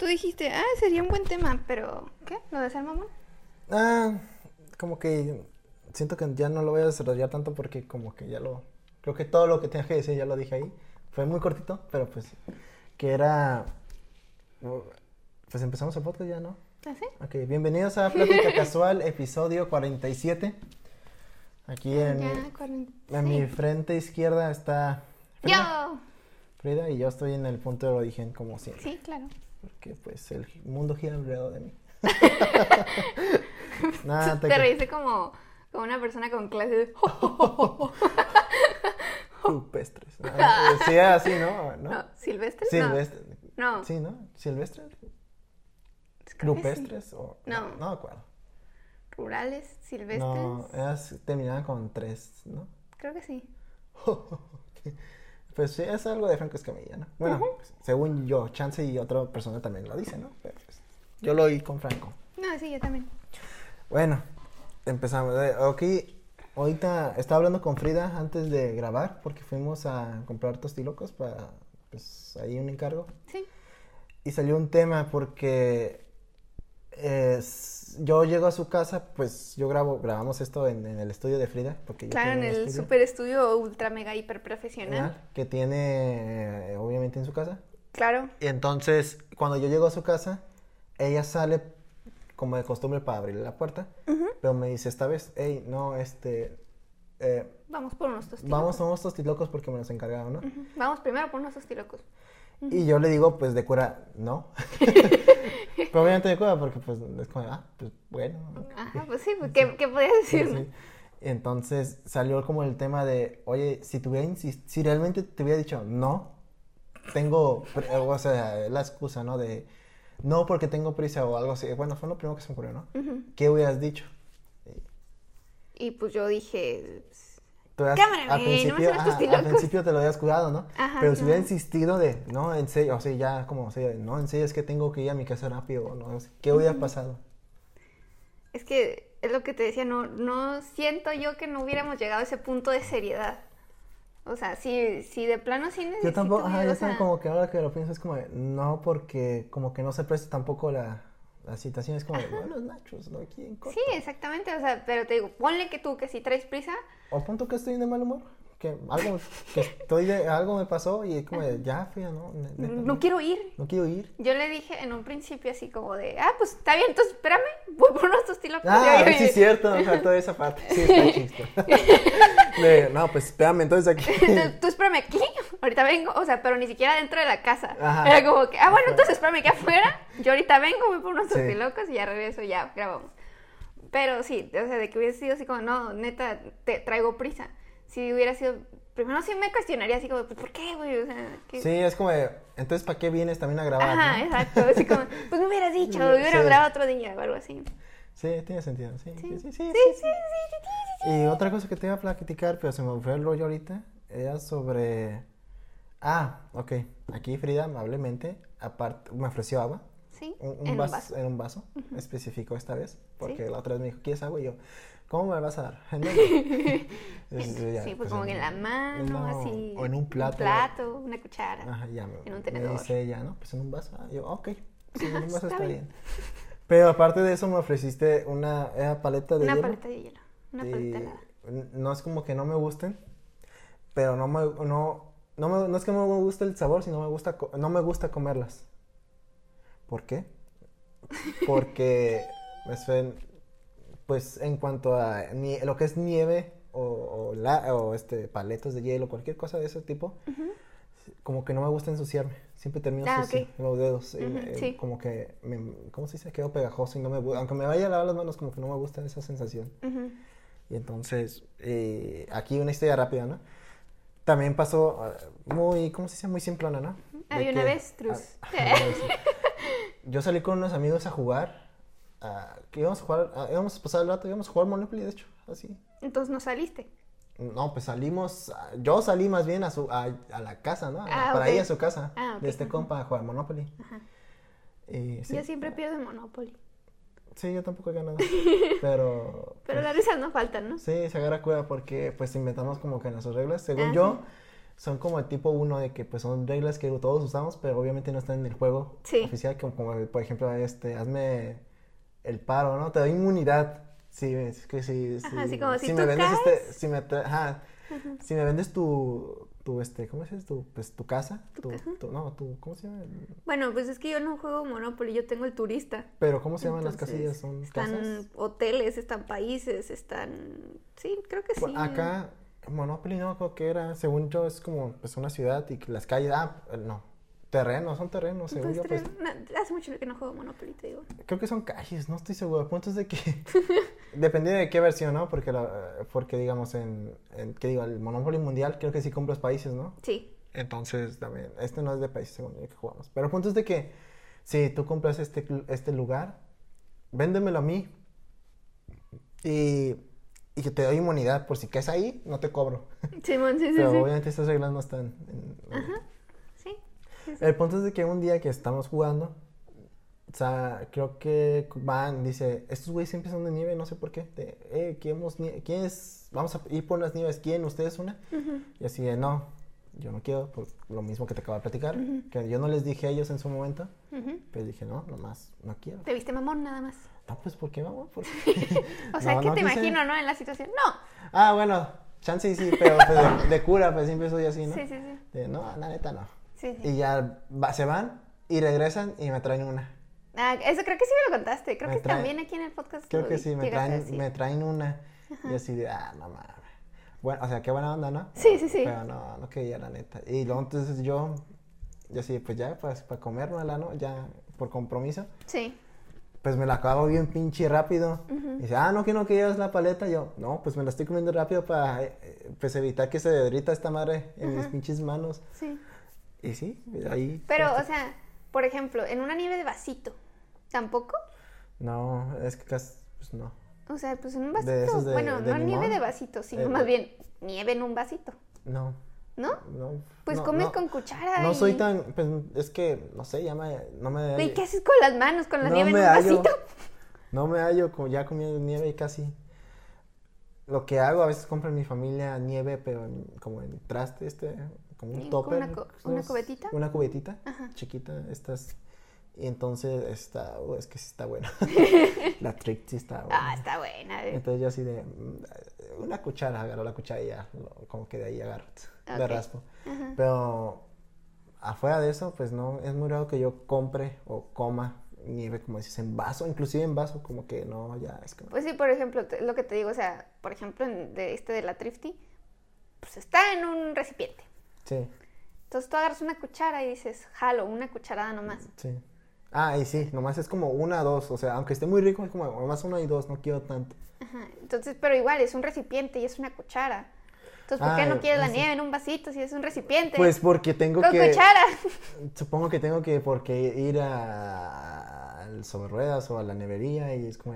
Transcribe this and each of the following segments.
Tú dijiste, ah, sería un buen tema, pero ¿qué? ¿Lo de ser mamón? Ah, como que siento que ya no lo voy a desarrollar tanto porque como que ya lo... Creo que todo lo que tenía que decir ya lo dije ahí. Fue muy cortito, pero pues que era... Pues empezamos el podcast ya, ¿no? ¿Ah, sí? Ok, bienvenidos a Plática Casual, episodio 47. Aquí en, Ya, mi, en mi frente izquierda está Frida, Yo. Frida y yo estoy en el punto de origen como siempre. Sí, claro. Porque pues el mundo gira alrededor de mí. Nada, te te, reíste como, como una persona con clase de... Rupestres. Ah, Sí, así, ¿no? ¿No? No, ¿Silvestre? Silvestre. No. Sí, ¿no? ¿Silvestres? Sí. ¿Rupestres? O... No. No me acuerdo. ¿Rurales? ¿Silvestres? No, eras, terminaban con tres, ¿no? Creo que sí. Pues sí, es algo de Franco Escamilla, ¿no? Bueno, pues, según yo, Chance y otra persona también lo dice, ¿no? Pero pues, yo lo oí con Franco. No, sí, yo también. Bueno, empezamos. Eh, Aquí, ahorita estaba hablando con Frida antes de grabar porque fuimos a comprar tostilocos para, pues, ahí un encargo. Sí. Y salió un tema porque eh, s- yo llego a su casa, pues yo grabo, grabamos esto en, en el estudio de Frida. Porque yo Claro, en el estudio super estudio ultra mega hiper profesional. que tiene, eh, obviamente, en su casa. Claro. Y entonces, cuando yo llego a su casa, ella sale como de costumbre para abrirle la puerta, pero me dice esta vez, hey, no, este, eh, Vamos por unos tostilocos. vamos a unos tostilocos porque me los encargaron, ¿no? Vamos primero por unos tostilocos. Y yo le digo, pues, de cura, no. pero obviamente de cura porque, pues, es como, ah, pues, bueno. Ajá, pues sí, pues, ¿qué, ¿qué podías decir? sí. Entonces salió como el tema de, oye, si tuviera si realmente te hubiera dicho no, tengo, o sea, la excusa, ¿no? De, no porque tengo prisa o algo así. Bueno, fue lo primero que se me ocurrió, ¿no? ¿Qué hubieras dicho? Y pues yo dije, Cámara, al no principio, ajá, tostilocos. al principio te lo habías cuidado, ¿no? Ajá, Pero si hubiera no. insistido de, no, en serio, o sea, ya como, o sea, no, en serio, es que tengo que ir a mi casa rápido, ¿no? ¿Qué hubiera pasado? es que es lo que te decía, no, no siento yo que no hubiéramos llegado a ese punto de seriedad. O sea, si, si de plano sí Yo tampoco, ajá, yo sea, como que ahora que lo pienso es como, no, porque como que no se presta tampoco la, la situación, es como, de, no, los nachos, ¿no? Aquí en corto. Sí, exactamente, o sea, pero te digo, ponle que tú que si traes prisa, O punto que estoy de mal humor, que algo, que estoy de, algo me pasó y es como de, ya, fui, ¿no? Neta, no quiero ir. no quiero ir. Yo le dije en un principio así como de, ah, pues está bien, entonces espérame, voy por unos tostilocos. Ah, sí es cierto, me faltó esa parte, sí, está chiste. De, no, pues espérame, entonces aquí. Entonces, tú espérame aquí, ahorita vengo, o sea, pero ni siquiera dentro de la casa. Ajá. Era como que, ah, bueno, entonces espérame aquí afuera, yo ahorita vengo, voy por unos Sí. tostilocos y ya regreso, ya grabamos. Pero sí, o sea, de que hubiese sido así como, no, neta, te traigo prisa. Si hubiera sido, primero sí me cuestionaría así como, pues, ¿por qué, güey? O sea, ¿qué? Sí, es como de, entonces, ¿para qué vienes también a grabar? Ajá, no? exacto, así como, pues me hubieras dicho, Sí. hubiera grabado otro día o algo así. Sí, tiene sentido, sí, sí, sí, sí, Sí, sí, sí, sí, sí, sí, sí. Y otra cosa que te iba a platicar, pero se me fue el rollo ahorita, era sobre... Ah, ok. Aquí Frida amablemente, aparte, me ofreció agua. Sí, Un, un en vas- un vaso. En un vaso, específico esta vez, porque Sí. la otra vez me dijo, ¿quieres agua? Y yo, ¿cómo me vas a dar? ¿En dónde? Entonces, yo ya, sí, pues como que en la mano, no, así. O en un plato. Un plato, una cuchara. Ajá, ya me, En un me tenedor. dice ella, ¿no? Pues en un vaso. Ah, yo, ok, sí, en un vaso Está está bien. bien. Pero aparte de eso me ofreciste una paleta de Una hielo. paleta de hielo. Una y paleta helada. no es como que no me gusten, pero no me, no, no, me- no es que no me guste el sabor, sino me gusta, no me gusta comerlas. ¿Por qué? Porque me suena, pues en cuanto a lo que es nieve o, o, la- o, este, paletas de hielo, cualquier cosa de ese tipo, como que no me gusta ensuciarme. Siempre termino Ah, sucio ok. los dedos. sí. Como que, me, ¿cómo se dice? Quedo pegajoso y no me Aunque me vaya a lavar las manos, como que no me gusta esa sensación. Y entonces, eh, aquí una historia rápida, ¿no? También pasó ah, muy, ¿cómo se dice? Muy simplona, ¿no? Había una avestruz. ah, una avestruz. Yo salí con unos amigos a jugar, ah, que íbamos a jugar, ah, íbamos a pasar el rato, íbamos a jugar Monopoly, de hecho, así. Entonces no saliste. No, pues salimos, yo salí más bien a su, a, a la casa, ¿no? Ah, Para ok. ir a su casa, Ah, ok, de este compa a jugar Monopoly. Ajá. Y, sí, Yo siempre pierdo en Monopoly. sí, yo tampoco he ganado, pero... Pero pues, las risas no faltan, ¿no? Sí, se agarra cueva porque pues inventamos como que nuestras reglas. Según Ah, yo, son como el tipo uno de que pues son reglas que todos usamos, pero obviamente no están en el juego Sí. oficial, como, como, por ejemplo, este, hazme el paro, ¿no? Te doy inmunidad. Sí, es que sí, Ajá, así como, si me tú vendes caes. este, si me ajá, si me vendes tu, tu, este, ¿cómo es? Tu, pues, tu casa, tu, tu- no, tu, ¿cómo se llama? Bueno, pues es que yo no juego Monopoly, yo tengo el turista. Pero, ¿cómo se llaman las casillas? ¿Son Están casas? hoteles, están países, están... Sí, creo que sí. Bueno, acá, Monopoly no, creo que era, según yo, es como, pues, una ciudad y las calles, ah, no, terrenos, son terrenos, según yo, Entonces, pues, hace mucho que no juego Monopoly, te digo. Creo que son calles, no estoy seguro. El punto es de que depende de qué versión, ¿no? Porque, la- porque digamos, en, en, ¿qué digo? El Monopoly Mundial creo que sí compras países, ¿no? Sí. Entonces, también, este no es de países según el que jugamos. Pero el punto es de que si tú compras este, este lugar, véndemelo a mí y, y que te doy inmunidad. Por si caes ahí, no te cobro. Simón, sí, sí, Pero sí. obviamente estas reglas no están en... Sí. El punto es de que un día que estamos jugando, o sea, creo que van, dice, estos güeyes siempre son de nieve, no sé por qué. De, eh, ¿queremos ¿quién es? Vamos a ir por unas nieves, ¿quién? ¿Ustedes una? Y así de, no, yo no quiero, por lo mismo que te acabo de platicar, que yo no les dije a ellos en su momento, Ujú. pero dije, no, nomás, no quiero. Te viste mamón nada más. No, pues, ¿por qué vamos? ¿Por qué? O sea, No, que no te quise. imagino, ¿no? En la situación. No. Ah, bueno, chance sí, pero pues, de, de cura, pues siempre soy así, ¿no? Sí, sí, sí. De, no, la neta no. Sí, sí. Y ya va- se van y regresan y me traen una. Ah, eso creo que sí me lo contaste. Creo Me que también aquí en el podcast. Creo que sí, me traen, me traen una. Y así de, ah, no mames. Bueno, o sea, qué buena onda, ¿no? Sí, sí, sí. Pero no, no quería, la neta. Y luego entonces yo, yo así, pues ya, pues para comérmela, ¿no? Ya por compromiso. Sí. Pues me la acabo bien pinche rápido. Y dice, ah, no, que no querías la paleta. Yo, no, pues me la estoy comiendo rápido para, eh, eh, pues evitar que se derrita esta madre en mis pinches manos. Sí. Y sí, ahí. Pero, o sea, por ejemplo, en una nieve de vasito, ¿tampoco? No, es que casi, pues no. O sea, pues en un vasito. de- bueno, de no nieve de vasito, sino Eh, más bien nieve en un vasito, No, ¿no? no. Pues no, comes no. con cuchara. No y- soy tan, pues es que, no sé, ya me, no me ¿Y qué haces con las manos, con la nieve en un hallo. vasito? No me hallo ya comiendo nieve y casi. Lo que hago, a veces compro en mi familia nieve, pero en- como en traste, este, como un topper. una co- una cubetita. Una cubetita, Ajá. chiquita, estas. Y entonces está, uh, es que sí está buena. la trick sí está buena. Ah, está buena. eh. Entonces yo así de, mm, una cuchara, agarro la cuchara y ya, como que de ahí agarro, de Ok. raspo. Ajá. Pero afuera de eso, pues no, es muy raro que yo compre o coma nieve, como dices, en vaso, inclusive en vaso, como que no, ya es como... Pues sí, por ejemplo, lo que te digo, o sea, por ejemplo, de este de la Thrifty, pues está en un recipiente. Sí, Entonces tú agarras una cuchara y dices, jalo, una cucharada nomás. sí. Ah, y sí, nomás es como una, dos, o sea, aunque esté muy rico, es como nomás una y dos, no quiero tanto. Ajá. Entonces, pero igual es un recipiente y es una cuchara. Entonces, ¿por qué no quieres la sí. nieve en un vasito si es un recipiente? Pues porque tengo con que... cuchara. Supongo que tengo que porque ir a, al sobre ruedas o a la nevería y es como,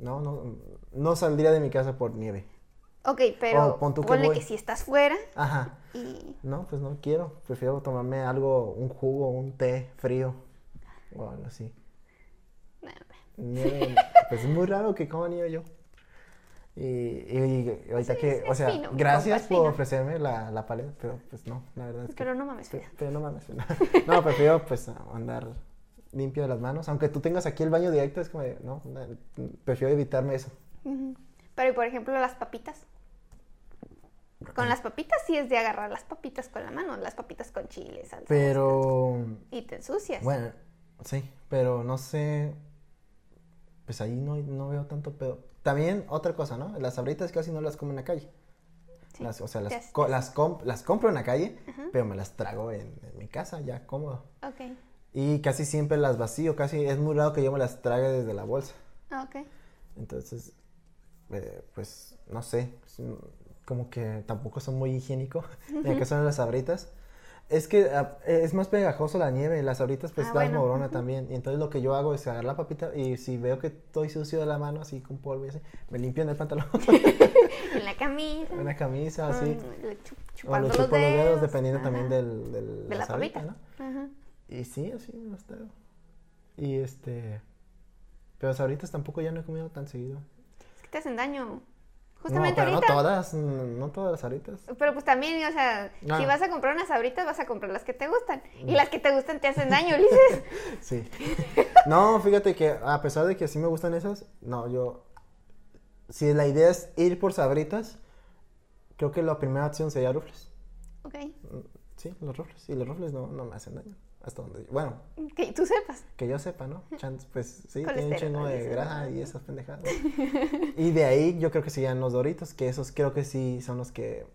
no, no, no saldría de mi casa por nieve. Ok, pero Oh, ponle que si estás fuera Ajá. y... No, pues no quiero. Prefiero tomarme algo, un jugo, un té frío. O algo así. Pues es muy raro que coma nieve yo. Y, y, y ahorita Sí, que, o sea, fino, gracias compa, por ofrecerme la, la paleta, pero pues no, la verdad es que... Pero no mames, Pe- Frida. Pero no mames. No, No, prefiero pues andar limpio de las manos. Aunque tú tengas aquí el baño directo, es como no, prefiero evitarme eso. Pero, por ejemplo, las papitas. Con las papitas sí es de agarrar las papitas con la mano, las papitas con chile, salsa. Pero, Y te ensucias. bueno, sí, pero no sé, pues ahí no, no veo tanto pedo. También otra cosa, ¿no? Las sabritas casi no las como en la calle. Sí. Las, o sea, las, co- las, comp- las compro en la calle, pero me las trago en, en mi casa, ya cómodo. Ok. Y casi siempre las vacío, casi es muy raro que yo me las trague desde la bolsa. Ah, Ok. Entonces, eh, pues, no sé, como que tampoco son muy higiénico, en el caso de las sabritas. Es que ah, es más pegajoso la nieve, las sabritas pues Ah, está bueno, morona también. Y entonces lo que yo hago es agarrar la papita y si veo que estoy sucio de la mano, así con polvo y así, me limpio en el pantalón, En la camisa. en la camisa, así. le chu- O chupando le chupo los dedos, dependiendo ajá, también del, del- de la sabrita, papita. ¿no? Ajá. Y sí, así los. Y este... Pero sabritas tampoco ya no he comido tan seguido. Es que te hacen daño. Justamente no, pero ahorita. no todas, mm, no todas las ahoritas. Pero pues también, o sea, Ah. si vas a comprar unas sabritas, vas a comprar las que te gustan. Y las que te gustan te hacen daño, Ulises. Sí. No, fíjate que a pesar de que sí me gustan esas, no, yo. Si la idea es ir por sabritas, creo que la primera opción sería rufles. ok. Mm, Sí, los rufles. Y los rufles no, no me hacen daño. Hasta donde. Bueno, Que tú sepas. que yo sepa, ¿no? Chance, pues sí, tiene un chingo de grasa y esas pendejadas. y de ahí yo creo que serían los doritos, que esos creo que sí son los que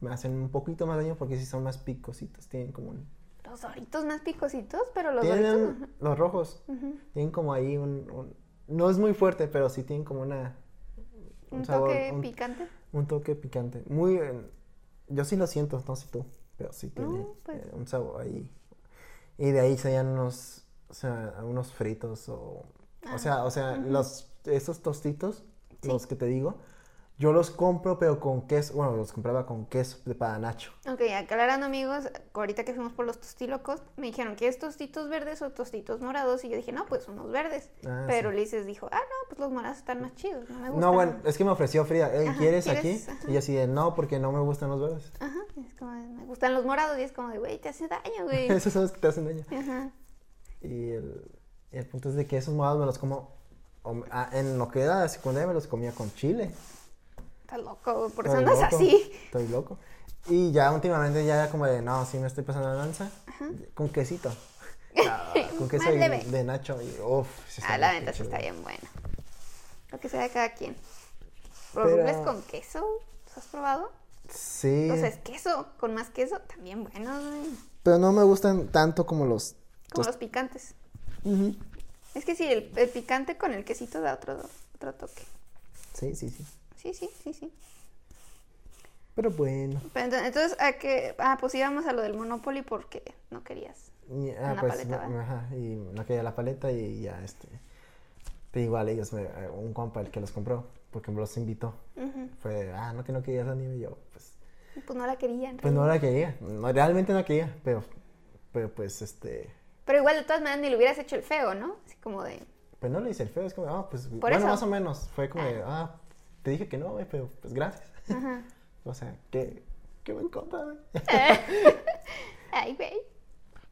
me hacen un poquito más daño porque sí son más picositos. Tienen como un. Los doritos más picositos, pero los doritos. Los rojos. Tienen como ahí un, un- No es muy fuerte, pero sí tienen como una... Un sabor, toque un, picante. un toque picante. Muy... eh, yo sí lo siento, no sé tú, pero sí tiene No, pues. eh, un sabor ahí. Y de ahí serían unos... O sea, unos fritos o... O sea, o sea, los... Esos tostitos, Ah, Sí. los que te digo, yo los compro pero con queso... Bueno, los compraba con queso de para Nacho. Ok, aclarando amigos, ahorita que fuimos por los tostilocos, me dijeron, ¿quieres tostitos verdes o tostitos morados? Y yo dije, no, pues unos verdes. Ah, pero sí. Ulises dijo, ah, no, pues los morados están más chidos, no me gustan. No, bueno, es que me ofreció Frida, "Ey, Ajá, ¿quieres, ¿quieres? aquí? Ajá. Y yo así de, no, porque no me gustan los verdes. Ajá, es como, de, me gustan los morados y es como de, güey, te hace daño, güey. Esos son los que te hacen daño. Ajá. Y el, el punto es de que esos morados me los como. ah, en lo que era la secundaria me los comía con chile. Estás loco, por eso Estoy andas loco, así. Estoy loco. Y ya últimamente ya era como de, no, sí me estoy pasando la lanza. Con quesito. Ah, con queso leve. de Nacho. Y, uf, sí Ah, la venta sí está bien buena. Lo que sea de cada quien. ¿Los Pero- rufles con queso? ¿Los has probado? Sí. O sea, es queso, con más queso, también bueno. Pero no me gustan tanto como los. Como los picantes. Es que sí, el, el picante con el quesito da otro, otro toque. Sí, sí, sí. Sí, sí, sí, sí. Pero bueno. Entonces, ¿a qué? Ah, pues íbamos a lo del Monopoly porque no querías. Ah, Una pues, paleta, no, ajá, y no quería la paleta y ya, este. Pero igual ellos, me, un compa el que los compró, porque me los invitó. Ujú. Fue, de, ah, no que no querías la nieve y yo, pues, Pues no la querían. pues no la quería, no, realmente no quería, pero, pero pues, este, Pero igual, de todas maneras, ni le hubieras hecho el feo, ¿no? Así como de... pues no le hice el feo, es como, ah, pues, Por bueno, eso. más o menos, fue como, de, ah, te dije que no, güey, pero pues gracias. Ajá. o sea, qué, qué buen compa, güey. Ay, güey.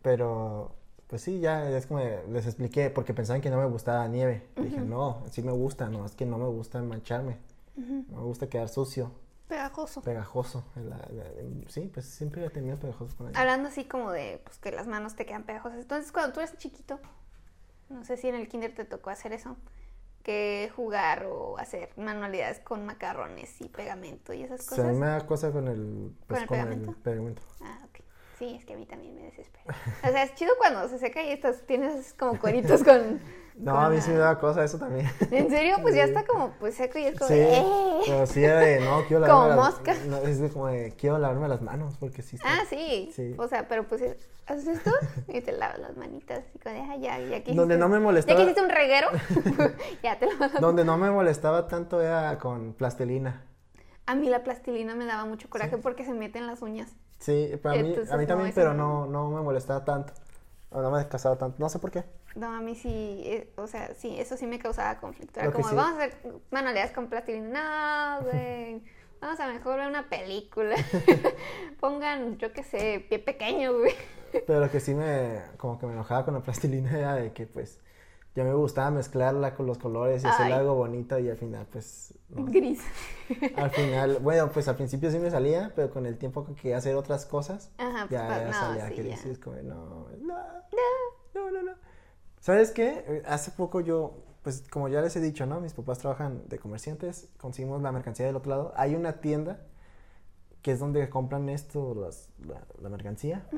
Pero, pues sí, ya es como les expliqué, porque pensaban que no me gustaba la nieve. Dije, no, sí me gusta, no, es que no me gusta mancharme. No me gusta quedar sucio, Pegajoso. pegajoso. La- la- sí, pues siempre he tenido pegajoso con ella. Hablando así como de pues, que las manos te quedan pegajosas. Entonces, cuando tú eres chiquito, no sé si en el kinder te tocó hacer eso, que jugar o hacer manualidades con macarrones y pegamento y esas O sea, a cosas. mí me da cosa con el, pues, el con pegamento? el pegamento. Ah, ok. Sí, es que a mí también me desespera. O sea, es chido cuando se seca y estás, tienes como cueritos con... No, con a mí la- sí me da cosa eso también. ¿En serio? Pues ya está como pues seco y es como... Sí, "Eh". pero sí era de, no, quiero Como lavarme las- mosca. no, es de como de, quiero lavarme las manos, porque sí está- Ah, sí. Sí. O sea, pero pues haces esto y te lavas las manitas y como ah, ya, ya que Donde hiciste- no me Ya molestaba- que hiciste un reguero, ya te las Donde no me molestaba tanto era con plastilina. A mí la plastilina me daba mucho coraje porque se mete en las uñas. Sí, pero a mí, Entonces, a mí también, pero no. no, me molestaba tanto. O no me descasaba tanto. No sé por qué. No, a mí sí, eh, o sea, sí, eso sí me causaba conflicto. Era Lo que como, sí- vamos a hacer manualidades con plastilina. No, güey. Vamos a mejor ver una película. Pongan, yo qué sé, pie pequeño, güey. Pero lo que sí me, como que me enojaba con la plastilina era de que, pues, ya me gustaba mezclarla con los colores y hacer algo bonito y al final, pues, no. Gris. Al final, bueno, pues al principio sí me salía, pero con el tiempo que quería hacer otras cosas, Ajaj, ya, pues, ya no, salía sí, ya. dices como, no, no, no, no, no. ¿Sabes qué? Hace poco yo, pues como ya les he dicho, ¿no? Mis papás trabajan de comerciantes, conseguimos la mercancía del otro lado. Hay una tienda que es donde compran esto, las- la, la mercancía.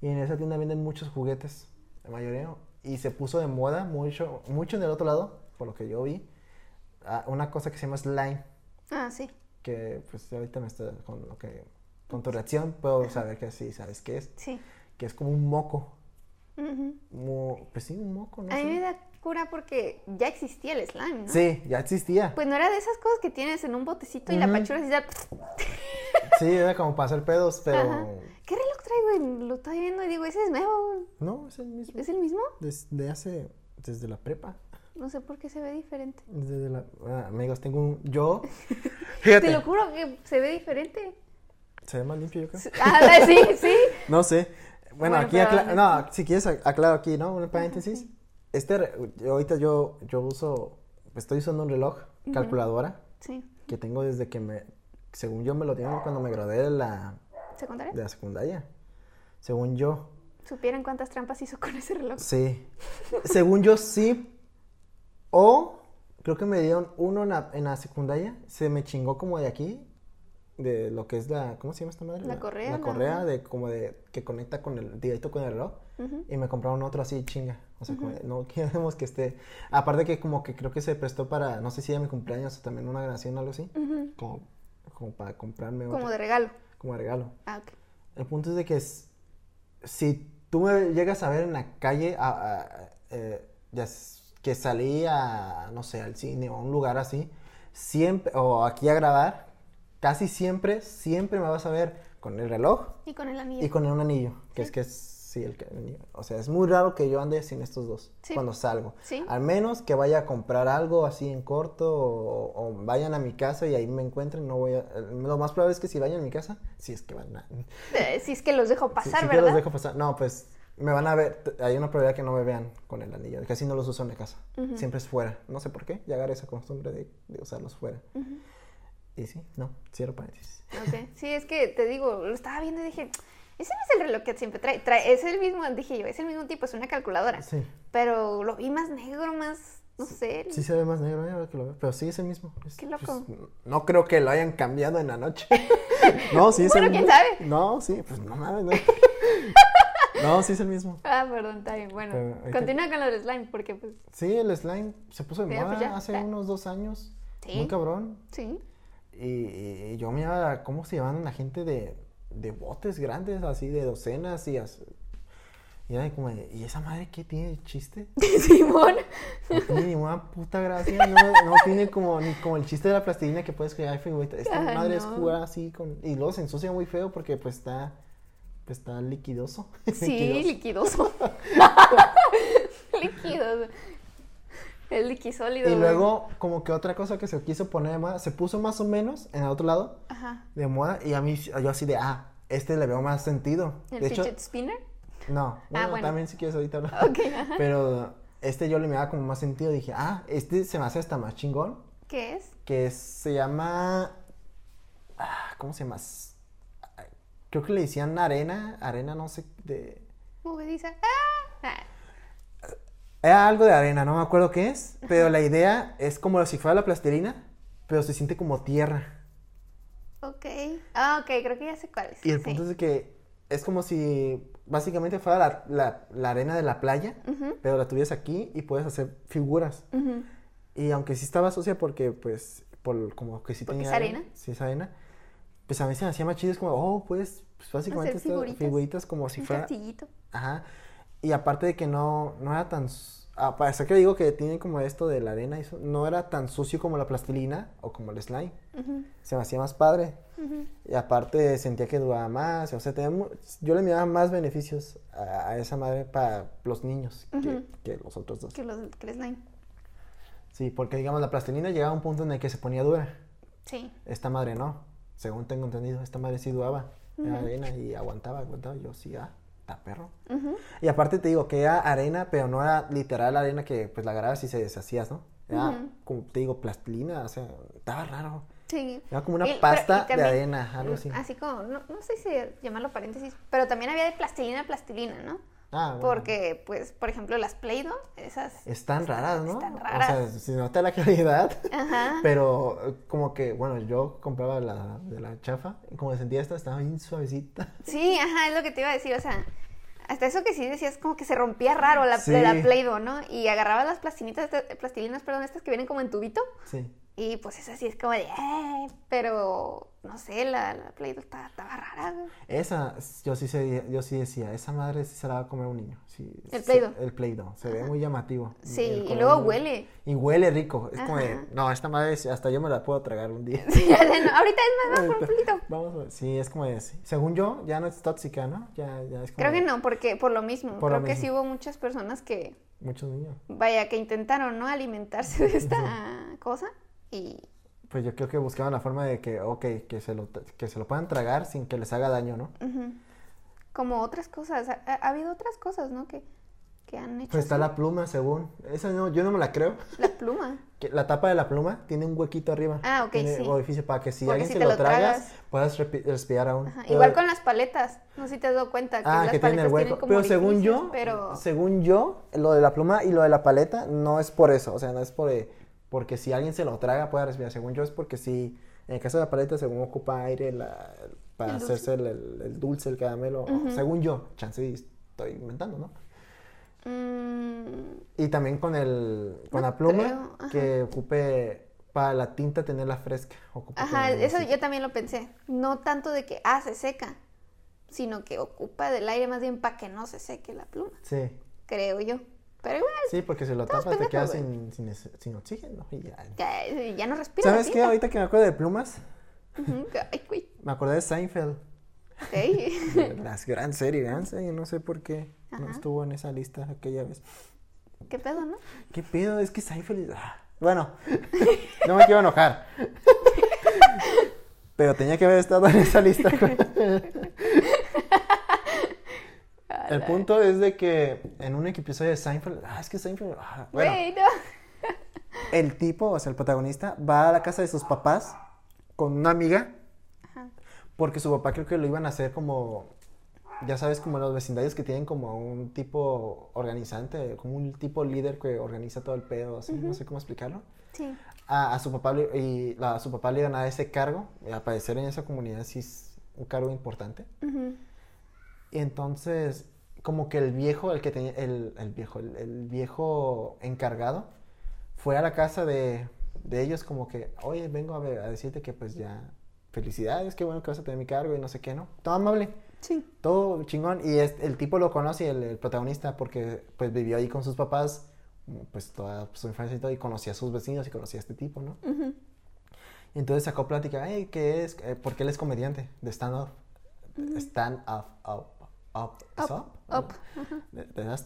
Y en esa tienda venden muchos juguetes, la mayoría. Y se puso de moda mucho, mucho en el otro lado, por lo que yo vi, una cosa que se llama slime Ah, sí. que pues ahorita me está con lo que con tu reacción puedo saber que sí sabes qué es Sí. que es como un moco pues sí un moco no A mí me da cura porque ya existía el slime, ¿no? sí ya existía Pues no era de esas cosas que tienes en un botecito y la Ujú. pachuras y ya... sí era como para hacer pedos pero Ajá. ¿Qué reloj traigo? Lo estoy viendo y digo, ese es nuevo. no es el mismo ¿Es el mismo? desde hace desde la prepa No sé por qué se ve diferente. Desde la- ah, amigos, tengo un... Yo... Te Fíjate, lo juro que se ve diferente. se ve más limpio yo creo. Ah, sí, sí. No sé. Bueno, Bueno, aquí acla- no- si quieres ac- aclaro aquí, ¿no? Un paréntesis. Este, re- yo ahorita yo, yo uso, estoy usando un reloj, calculadora, Sí. que tengo desde que me, según yo me lo dieron cuando me gradué de la, ¿Secundaria? de la secundaria. Según yo, ¿Supieran cuántas trampas hizo con ese reloj? sí. según yo sí. O creo que me dieron uno en la, en la secundaria, se me chingó como de aquí, de lo que es la, ¿cómo se llama esta madre? La correa, La la- correa de como de que conecta con el directo con el reloj. Y me compraron otro así, chinga. O sea, como de, no queremos que esté. Aparte que como que creo que se prestó para, no sé si era mi cumpleaños o también una grabación o algo así. Como, como para comprarme otro. Como de regalo. Como regalo. Ah, ok. El punto es de que es- si tú me llegas a ver en la calle, a- a- eh, ya que salí a, no sé, al cine o a un lugar así, siempre, o aquí a grabar, casi siempre, siempre me vas a ver con el reloj Y con el anillo. y con un anillo, que es que es, sí, el, que-. O sea, es muy raro que yo ande sin estos dos Sí. cuando salgo. Sí. Al menos que vaya a comprar algo así en corto o, o vayan a mi casa y ahí me encuentren, no voy a... Lo más probable es que si vayan a mi casa, si es que van a... Eh, si es que los dejo pasar, que ¿verdad? los dejo pasar. No, pues me van a ver. Hay una probabilidad que no me vean con el anillo. Casi no los uso en la casa. Siempre es fuera. No sé por qué. Ya agarré esa costumbre de, de usarlos fuera. Y sí, no, cierro paréntesis. Ok. Sí, es que te digo, lo estaba viendo y dije, ese no es el reloj que siempre trae. trae es el mismo, dije yo, es el mismo tipo, es una calculadora. Sí, Pero lo vi más negro, más, no sé. sí se ve más negro, eh, ahora que lo veo. Pero sí es el mismo. Es- Qué loco. pues, no creo que lo hayan cambiado en la noche. no, sí es Bueno, el quién mismo. sabe. No, sí, pues no mames, no. no, sí es el mismo. Ah, perdón, está bien. Bueno, continúa con lo del slime, porque pues, Sí, el slime se puso de moda pues ya, hace ya. unos dos años. Sí. Muy cabrón. sí. Y, y yo miraba cómo se llevaban la gente de, de botes grandes, así de docenas y así. Y era como, de, ¿y esa madre qué tiene de chiste? Simón. No tiene ni una puta gracia, no, no tiene como, ni como el chiste de la plastilina que puedes crear. Esta Ay, madre es no. jugar así con... Y luego se ensucia muy feo porque pues está, pues está liquidoso. Sí, Liquidoso. liquidoso. Es liquisólido. Y güey. luego como que otra cosa que se quiso poner de moda, se puso más o menos en el otro lado Ajá. de moda y a mí, yo así de, ah, este le veo más sentido. ¿El de hecho, fidget spinner? No, bueno, bueno. también si quieres ahorita hablar. Ok, ajá. Pero este yo le me daba como más sentido. Dije, ah, este se me hace hasta más chingón. ¿Qué es? Que es- se llama. ah, ¿Cómo se llama? Ah, Creo que le decían arena. Arena, no sé. de Movediza. ¡Ah! Ah, Era algo de arena, no me acuerdo qué es. Pero la idea es como si fuera la plastilina. Pero se siente como tierra. Ok. Ah, ok, creo que ya sé cuál es. Y el Sí. punto es de que es como si básicamente fuera la, la- la arena de la playa. Ujú, Pero la tuvieras aquí y puedes hacer figuras. ujú. Y aunque sí estaba sucia porque, pues, por como que sí Porque tenía es arena. Sí, es arena. Pues a mí se me hacía más chido. Es como, oh, pues, pues básicamente Hacer figuritas. figuritas como si Un fuera... castillito. Ajá. Y aparte de que no, no era tan... para eso que digo que tiene como esto de la arena y eso, no era tan sucio como la plastilina o como el slime. Se me hacía más padre. Y aparte sentía que duraba más. O sea, tenía yo le miraba más beneficios a, a esa madre para los niños que, los otros dos. Que, los, que el slime. Sí, porque digamos la plastilina llegaba a un punto en el que se ponía dura. Sí. Esta madre no, según tengo entendido, esta madre sí dudaba. Era arena y aguantaba, aguantaba. Yo sí, ah, está perro. Y aparte te digo que era arena, pero no era literal arena que pues la agarrabas y se deshacías, ¿no? Era como te digo, plastilina, o sea, estaba raro. Sí. Era como una Y- pasta también- de arena, algo así. Así como, no, no sé si llamarlo paréntesis, pero también había de plastilina a plastilina, ¿no? Ah, bueno. Porque, pues, por ejemplo, las Play-Doh, esas... Están raras, ¿no? Están O raras. sea, se nota la calidad. Ajá. Pero como que, bueno, yo compraba la de la chafa y como sentía esta, estaba bien suavecita. Sí, ajá, es lo que te iba a decir, o sea, hasta eso que sí decías como que se rompía raro la, Sí. de la Play-Doh, ¿no? Y agarraba las plastinitas, plastilinas, perdón, estas que vienen como en tubito, Sí. Y pues eso sí es como de, "Eh", pero no sé, la, la Play Doh estaba, estaba rara. Esa, yo sí, sé- yo sí decía, esa madre sí se la va a comer un niño. Sí, El se- Play-Doh. El Play-Doh, se ve muy llamativo. Sí, y luego muy- huele. Y huele rico, es como de, no, esta madre sí, hasta yo me la puedo tragar un día. Sí, ya sé, no, ahorita es más, más por un poquito. Vamos a ver, sí, es como de, sí. según yo, ya no es tóxica, ¿no? Ya, ya es como Creo que no, porque por lo mismo. Por lo Creo que sí mismo. hubo muchas personas que, muchos niños. vaya, que intentaron, ¿no? Alimentarse de esta cosa y Pues yo creo que buscaban la forma de que, ok, que se lo, que se lo puedan tragar sin que les haga daño, ¿no? como otras cosas. Ha, ha habido otras cosas, ¿no? Que, que han hecho Pues está la pluma, según. Esa no, yo no me la creo. La pluma. Que la tapa de la pluma tiene un huequito arriba. Ah, ok, Tiene sí. orificio para que si Porque alguien si se lo, lo tragas, puedas respirar aún. Ajá, Pero- Igual con las paletas. No sé si te has dado cuenta que Ah, las que tiene el paletas tienen hueco. como Pero según yo, Pero... según yo, lo de la pluma y lo de la paleta no es por eso. O sea, no es por eh, porque si alguien se lo traga pueda respirar. Según yo es porque si, en el caso de la paleta, según ocupa aire la- para El hacerse el, el- el dulce, el caramelo. Según yo, chance estoy inventando, ¿no? mm, Y también con el con No la pluma que ocupe para la tinta tenerla fresca. ocupa Ajá, eso así. yo también lo pensé. No tanto de que, ah, se seca, sino que ocupa del aire más bien para que no se seque la pluma, Sí, creo yo. Pero igual, sí, porque si lo tapas te quedas sin, sin, oxígeno y ya. ya, ya no respira. la ¿Sabes qué? Ahorita que me acuerdo de plumas, Ay, me acordé de Seinfeld. Ok. Las gran serie, gran serie, no sé por qué no estuvo en esa lista aquella vez. ¿Qué pedo, no? ¿Qué pedo? Es que Seinfeld... ah, Bueno, no me quiero enojar. Pero tenía que haber estado en esa lista. El punto es de que en un episodio de Seinfeld, ah, es que Seinfeld, ah, bueno, Güey, no. el tipo, o sea, el protagonista, va a la casa de sus papás con una amiga, Ajá. porque su papá creo que lo iban a hacer como, ya sabes, como los vecindarios que tienen como un tipo organizante, como un tipo líder que organiza todo el pedo, así, no sé cómo explicarlo. Sí. A, a su papá le- y a su papá le iban a dar ese cargo, y aparecer en esa comunidad sí es un cargo importante. Ujú. Y entonces, como que el viejo, el que tenía, el, el viejo, el, el viejo encargado, fue a la casa de, de ellos como que, oye, vengo a, ver- a decirte que pues ya, felicidades, qué bueno que vas a tener mi cargo y no sé qué, ¿no? Todo amable, Sí. todo chingón. Y es- el tipo lo conoce, el, el protagonista, porque pues vivió ahí con sus papás, pues toda su infancia y todo, y conocía a sus vecinos y conocía a este tipo, ¿no? Y entonces sacó plática, hey, ¿qué es? Eh, porque él es comediante de stand-up. Stand-up, up, up, ¿es Up, up? Up,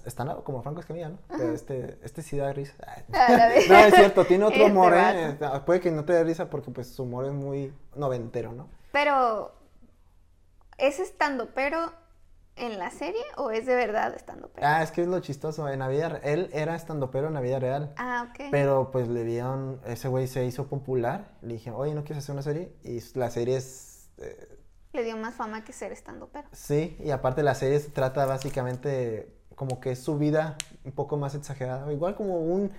Stand-up, como Franco Escamilla, ¿no? Pero este, este sí da risa. Ay. A la vez. no, es cierto, tiene otro Este humor, ¿eh? Puede que no te dé risa porque pues su humor es muy noventero, ¿no? Pero, ¿es estando pero en la serie o es de verdad estando pero? Ah, es que es lo chistoso. En la vida, él era stand-upero en la vida real. Ah, ok. Pero pues le dieron, ese güey se hizo popular. Le dije, oye, ¿no quieres hacer una serie? Y la serie es eh, Le dio más fama que ser estando pero. Sí, y aparte la serie se trata básicamente como que es su vida un poco más exagerada, igual como un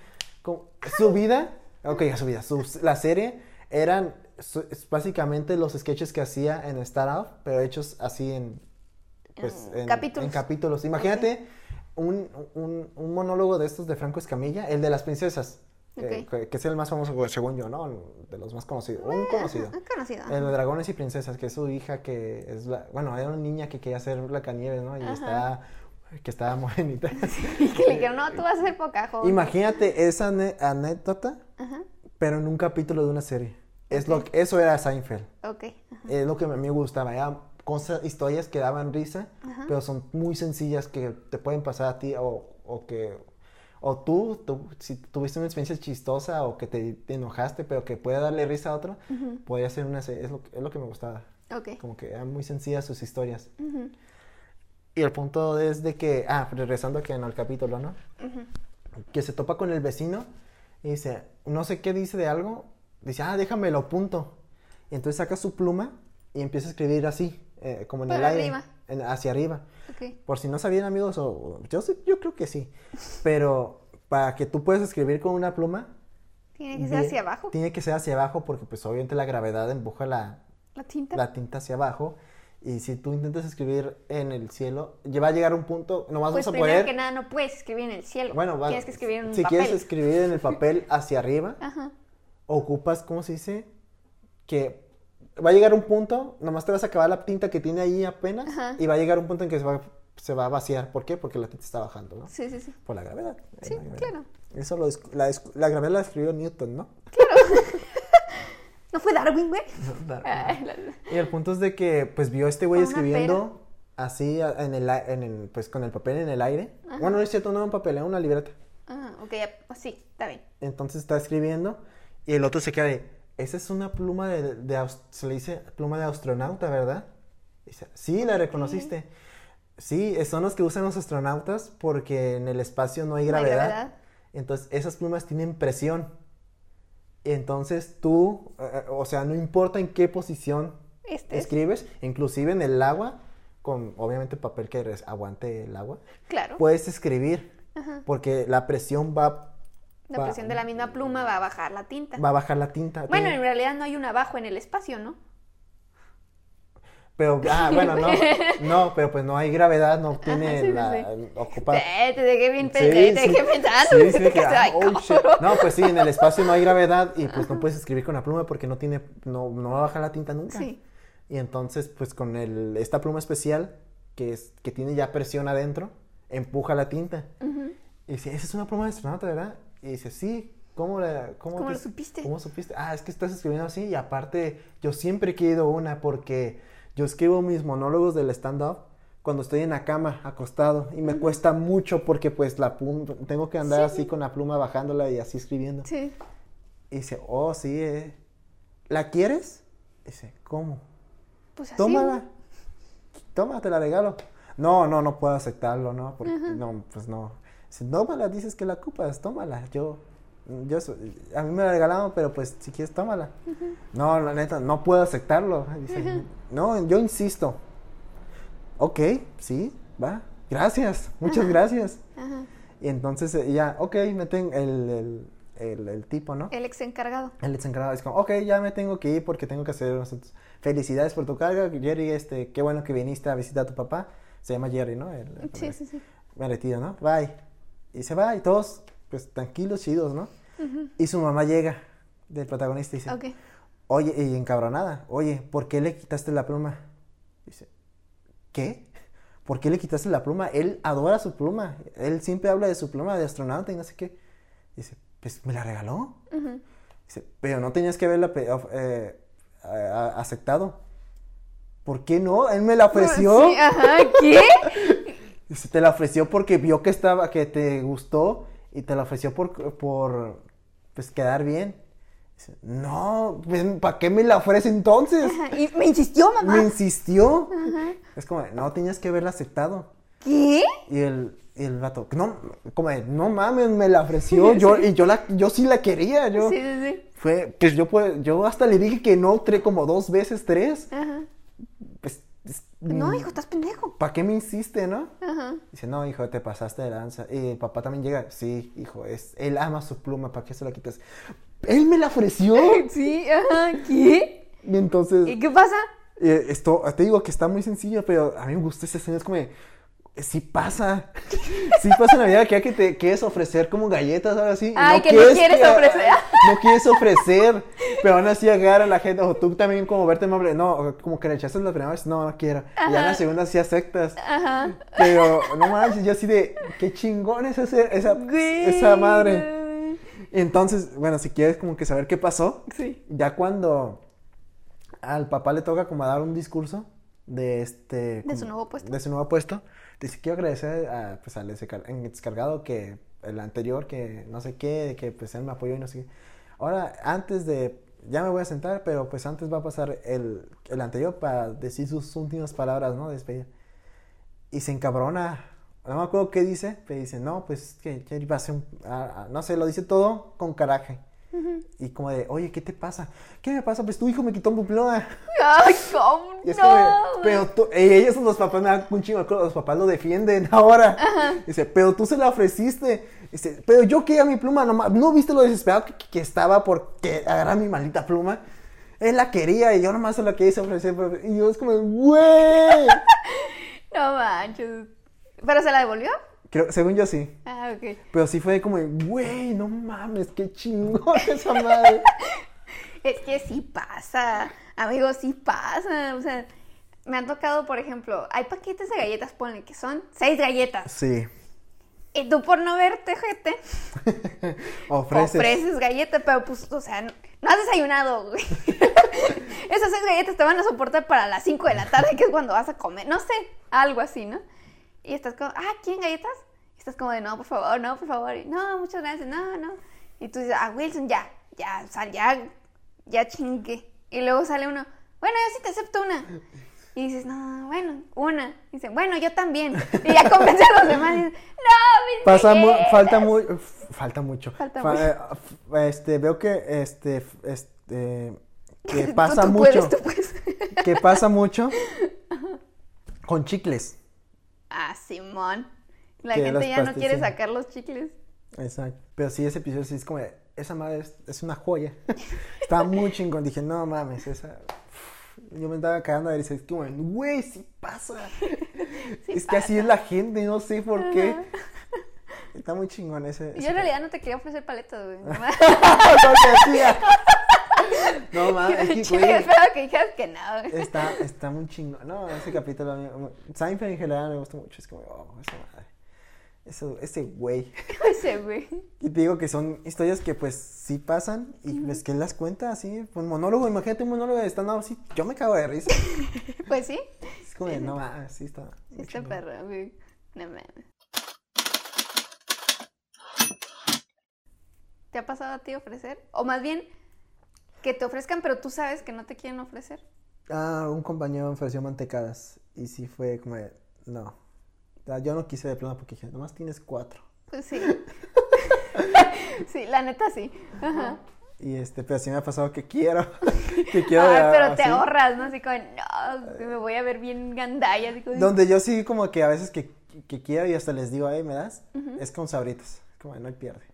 como- su vida, ok, su vida, su- la serie eran su- básicamente los sketches que hacía en Startup, pero hechos así en pues En en capítulos. en capítulos. Imagínate un, un, un monólogo de estos de Franco Escamilla, el de las princesas, que- Ok. que, es el más famoso según yo, ¿no? De los más conocidos, un conocido. Es conocido. El de Dragones y Princesas, que es su hija que es la, bueno, era una niña que quería ser Blancanieves, ¿no? Y Ajá. está, que estaba morenita. Y que le dijeron, no, tú vas a ser Pocahontas. Imagínate esa anécdota, Ajá. pero en un capítulo de una serie. Es lo, que- eso era Seinfeld. Ok. Ajá. Es lo que a mí me gustaba. Eran cosas, historias que daban risa, pero son muy sencillas que te pueden pasar a ti o, o que... O tú, tú, si tuviste una experiencia chistosa o que te, te enojaste, pero que puede darle risa a otro, Ujú. podría ser una serie. Es lo, que- es lo que me gustaba. Ok. Como que eran muy sencillas sus historias. Y el punto es de que, ah, regresando aquí en el capítulo, ¿no? Que se topa con el vecino y dice, no sé qué dice de algo, dice, ah, déjame lo apunto. Y entonces saca su pluma y empieza a escribir así, eh, como en el aire. En- hacia arriba. Por si no sabían amigos, o yo, yo creo que sí, pero para que tú puedas escribir con una pluma, Tiene que ser hacia abajo. tiene que ser hacia abajo porque pues obviamente la gravedad empuja la, La tinta. la tinta hacia abajo. Y si tú intentas escribir en el cielo, ya va a llegar un punto, nomás Pues vas a primero poder. que nada no puedes escribir en el cielo. Bueno, va- Tienes que escribir en un si papel. quieres escribir en el papel hacia arriba, Ajá. ocupas, ¿cómo se dice? Que va a llegar un punto, nomás te vas a acabar la tinta que tiene ahí apenas Ajá. y va a llegar un punto en que se va, se va a vaciar. ¿Por qué? Porque la tinta está bajando, ¿no? Sí, sí, sí. Por la gravedad. Sí, La gravedad. claro. Eso lo, la, la gravedad la describió Newton, ¿no? ¿No fue Darwin, güey? Ay, la- Y el punto es de que, pues, vio a este güey escribiendo así en el, en el- pues, con el papel en el aire. Bueno, no es cierto, no era un papel, era una libreta. Ah, ok, ya, pues sí, está bien. Entonces está escribiendo y el otro se queda de, esa es una pluma de, se le dice pluma de astronauta, ¿verdad? Dice, sí, la reconociste. Sí, son los que usan los astronautas porque en el espacio no hay No hay gravedad. Entonces, esas plumas tienen presión. Entonces, tú, eh, eh, o sea, no importa en qué posición Este es, escribes, inclusive en el agua, con obviamente papel que aguante el agua, claro. puedes escribir Ajá. porque la presión va, La va- presión de la misma pluma va a bajar la tinta. va a bajar la tinta. Bueno, Tiene- en realidad no hay un abajo en el espacio, ¿no? Pero, ah, bueno, no, no, pero pues no hay gravedad, no tiene sí, la, sí. ocupa... Eh, te dejé bien Sí, pensando, te dejé pensando. Que, ah, oh. No, pues sí, en el espacio no hay gravedad y pues no puedes escribir con la pluma porque no tiene, no, no va a bajar la tinta nunca. Sí. Y entonces, pues con el, esta pluma especial, que es, que tiene ya presión adentro, empuja la tinta. Y dice, esa es una pluma de astronauta, ¿verdad? Y dice, sí, ¿cómo, la, cómo, ¿Cómo te- lo supiste? ¿Cómo supiste? Ah, es que estás escribiendo así y aparte yo siempre he querido una porque yo escribo mis monólogos del stand-up cuando estoy en la cama, acostado, y me cuesta mucho porque pues la pluma, tengo que andar así con la pluma bajándola y así escribiendo. Sí. Y dice, oh, sí, eh. ¿la quieres? Dice, ¿cómo? Pues así. Tómala. Toma, te la regalo. No, no, no puedo aceptarlo, ¿no? Porque, no, pues no. Dice, tómala, dices que la ocupas, tómala. Yo, yo, a mí me la regalaron, pero pues si quieres, tómala. No, la neta, no puedo aceptarlo. Dice, no, yo insisto. Ok, sí, va. Gracias, muchas gracias. Ajá. Y entonces ya, ok, me tengo el, el, el, el tipo, ¿no? El ex encargado. El ex encargado es como, ok, ya me tengo que ir porque tengo que hacer asuntos. Felicidades por tu carga, Jerry, este, qué bueno que viniste a visitar a tu papá. Se llama Jerry, ¿no? Sí, sí, sí. Me retiro, ¿no? Bye. Y se va y todos, pues, tranquilos, chidos, ¿no? Y su mamá llega del protagonista y dice, oye, y encabronada, oye, ¿por qué le quitaste la pluma? Dice, ¿qué? ¿Por qué le quitaste la pluma? Él adora su pluma. Él siempre habla de su pluma de astronauta y no sé qué. Dice, pues me la regaló. Dice, pero no tenías que haberla eh, aceptado. ¿Por qué no? Él me la ofreció. Sí, ajá, ¿qué? Dice, te la ofreció porque vio que estaba, que te gustó y te la ofreció por, por pues quedar bien. Dice, no, pues, ¿para qué me la ofrece entonces? Ajá, Y me insistió, mamá. Me insistió. Es como, no tenías que haberla aceptado. ¿Qué? Y el, y el vato, no, como, no mames, me la ofreció. Yo, y yo la, yo sí la quería. Yo, Sí, sí, sí. fue, pues yo, pues, yo hasta le dije que no, tre- como dos veces, tres. Ajá. No, hijo, estás pendejo. ¿Para qué me insiste, no? Ajá. Dice, no, hijo, te pasaste de lanza. Y el papá también llega, sí, hijo, es, él ama su pluma, ¿para qué se la quitas? Él me la ofreció. Sí, ajá, ¿qué? Y entonces, ¿Y qué pasa? eh, esto, te digo que está muy sencillo, pero a mí me gusta esa escena, es como, de, sí pasa. sí pasa en la vida que, que te quieres ofrecer como galletas, algo así. Ay, que no quieres ofrecer. No quieres ofrecer, pero aún así agarra a la gente, o tú también como verte amable, no, como que rechazaste la primera vez, no, no quiero. Y ya en la segunda sí aceptas. Ajá. Pero no manches, yo así de, qué chingón es esa, esa, Güey. esa madre. Entonces, bueno, si quieres como que saber qué pasó, Sí. ya cuando al papá le toca como dar un discurso de este... De su nuevo puesto. De su nuevo puesto, dice, quiero agradecer a, pues, al descar- descargado que el anterior, que no sé qué, que pues él me apoyó y no sé qué. Ahora, antes de, ya me voy a sentar, pero pues antes va a pasar el, el anterior para decir sus últimas palabras, ¿no? De despedida. Y se encabrona. No me acuerdo qué dice, pero dice, no, pues que iba a ser un... ah, ah", no sé, lo dice todo con Y como de, oye, ¿qué te pasa? ¿Qué me pasa? Pues tu hijo me quitó mi pluma. Ay, ¿cómo? Y es como de, no. pero tú, ellos los papás me dan un chingo, los papás lo defienden ahora. Dice, pero tú se la ofreciste. Dice, pero yo quería mi pluma, nomás, ¿no viste lo desesperado que, que estaba por que agarrar mi maldita pluma? Él la quería y yo nomás se la quise ofrecer. Y yo es como, güey. No manches. ¿Pero se la devolvió? Creo, según yo sí. Ah, ok. Pero sí fue como, güey, no mames, qué chingón esa madre. Es que sí pasa. Amigos, sí pasa. O sea, me han tocado, por ejemplo, hay paquetes de galletas, ponle que son seis galletas. Sí. Y tú por no verte, gente, Ofreces. ofreces galletas, pero pues, o sea, no, no has desayunado, güey. Esas seis galletas te van a soportar para las 5 de la tarde, que es cuando vas a comer. No sé, algo así, ¿no? Y estás como, ah, ¿quieren galletas? Y estás como de, no, por favor, no, por favor. Y, no, muchas gracias, no, no. Y tú dices, ah, Wilson, ya, ya, sea, ya, ya chingue. Y luego sale uno, bueno, yo sí te acepto una. Y dices, no, bueno, una. Y dicen, bueno, yo también. Y ya convence a los demás y dices, no, Pasa mu- galletas". falta muy falta mucho. Falta Fa- mucho. eh, este veo que este este que Tú- pasa tú mucho. puedes, tú puedes. Que pasa mucho con chicles. Ah, Simón. La gente ya no quiere sacar los chicles. Exacto. Pero sí, ese episodio sí es como, de, esa madre es, es una joya. Estaba muy chingón. Dije, no mames, esa. Yo me estaba cagando de risa. Es como, güey, sí pasa. es que así es la gente, no sé por qué. Está muy chingón ese. Yo ese- en realidad no te quería ofrecer paletas, güey. Que hacía. No mames, es que, güey, que dijeras que no. Está, está muy chingón. No, ese capítulo a mí. Seinfeld en general me gusta mucho. Es como, oh, esa madre. Eso, ese güey. Ese, güey. Y te digo que son historias que pues sí pasan y pues que él las cuenta así, pues monólogo, imagínate un monólogo de stand-up así, yo me cago de risa. Pues sí. Es como de, no mames, sí está. Sí está perro, güey. No mames. ¿Te ha pasado a ti ofrecer? O más bien, que te ofrezcan, pero tú sabes que no te quieren ofrecer. Ah, un compañero me ofreció mantecadas y sí fue como de, no. Ah, Yo no quise de plano porque dije, nomás tienes cuatro. Pues sí. sí, la neta sí. Ajá. Y este, pero sí me ha pasado que quiero, que quiero. Ay, pero te ahorras, ¿no? Así como, no, me voy a ver bien gandalla. Así como, Donde yo sí como que a veces que, que quiero y hasta les digo, ay, ¿me das? Es con sabritas, como de, no hay pierde.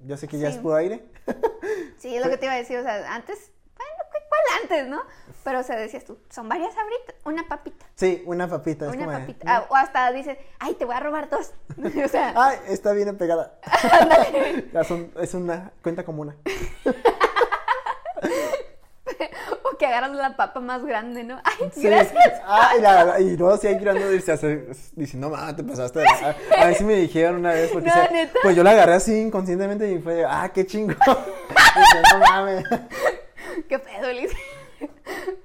Yo sé que ya Sí. es puro aire. Sí, es lo que te iba a decir, o sea, antes, bueno, ¿cu- ¿cuál antes, no? Pero, o sea, decías tú, son varias sabritas, una papita, Sí, una papita. es una como de, papita. "No". Ah, o hasta dices, ay, te voy a robar dos. o sea, Ay, está bien pegada. Ya son- es una, cuenta como una. Que agarras la papa más grande, ¿no? Ay, Sí. gracias. Ah, y, la- y luego sí hay girando dice, no mames, te pasaste. de la-". A, a ver si me dijeron una vez, porque No, ¿neta? pues yo la agarré así inconscientemente y fue, ah, qué chingo. Dice, no mames. Qué pedo, Liz.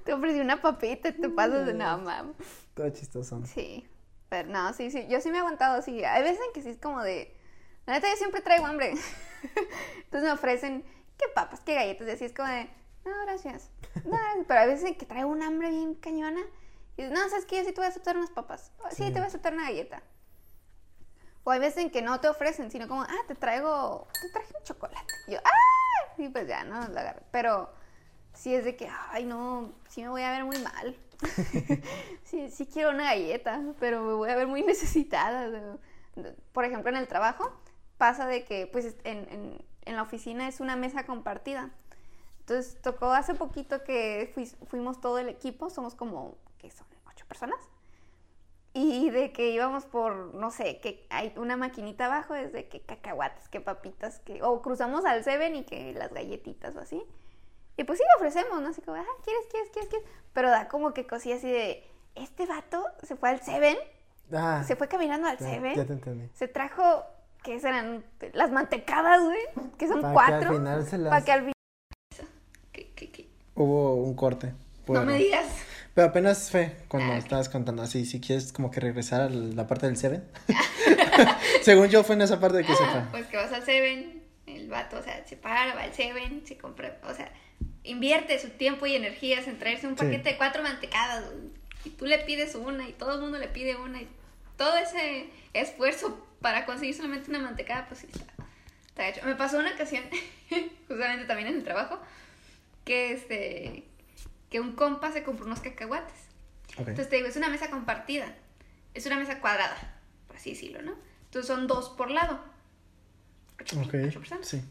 Te ofrecí una papita y te pasas de nada, mam. Todo chistoso. Sí, pero no, sí, sí, yo sí me he aguantado, sí. Hay veces en que sí es como de, la neta yo siempre traigo hambre. Entonces me ofrecen, qué papas, qué galletas, y así es como de, no, gracias. No, gracias. pero hay veces en que traigo un hambre bien cañona. Y no, ¿sabes qué? Yo sí te voy a aceptar unas papas. "Oh, Sí, Sí. te voy a aceptar una galleta. O hay veces en que no te ofrecen, sino como, ah, te traigo, te traje un chocolate. Y yo, ah, y pues ya, no, la agarré. Pero sí es de que, ay, no, sí me voy a ver muy mal. sí, sí quiero una galleta, pero me voy a ver muy necesitada. Por ejemplo, en el trabajo pasa de que, pues, en, en- en la oficina es una mesa compartida. Entonces, tocó hace poquito que fui- fuimos todo el equipo, somos como, ¿qué son? ¿Ocho personas? Y de que íbamos por, no sé, que hay una maquinita abajo, es de que cacahuates, que papitas, que... O cruzamos al Seven y que las galletitas o así. Y pues sí, ofrecemos, ¿no? Así como, ah, ¿quieres, quieres, quieres, quieres? Pero da como que cosilla así de, este vato se fue al Seven, Ah, se fue caminando al ya, Seven, ya te entendí. se trajo, ¿qué serán? Las mantecadas, güey, que son Para que cuatro. al final se las- Para que al final... ¿Qué, qué, qué? Hubo un corte. No me digas. Pero apenas fue cuando Ah, estabas contando así, si quieres como que regresar a la parte del Seven. Según yo fue en esa parte de que se fue. Pues que vas al Seven, el vato, o sea, se para, va al Seven, se compra, o sea, invierte su tiempo y energías en traerse un Sí. paquete de cuatro mantecadas, y tú le pides una y todo el mundo le pide una y todo ese esfuerzo para conseguir solamente una mantecada, pues sí está, está hecho. Me pasó una ocasión, justamente también en el trabajo, que este, que un compa se compró unos cacahuates. Ok. Entonces te digo, es una mesa compartida. Es una mesa cuadrada, por así decirlo, ¿no? Entonces son dos por lado. Ok, sí.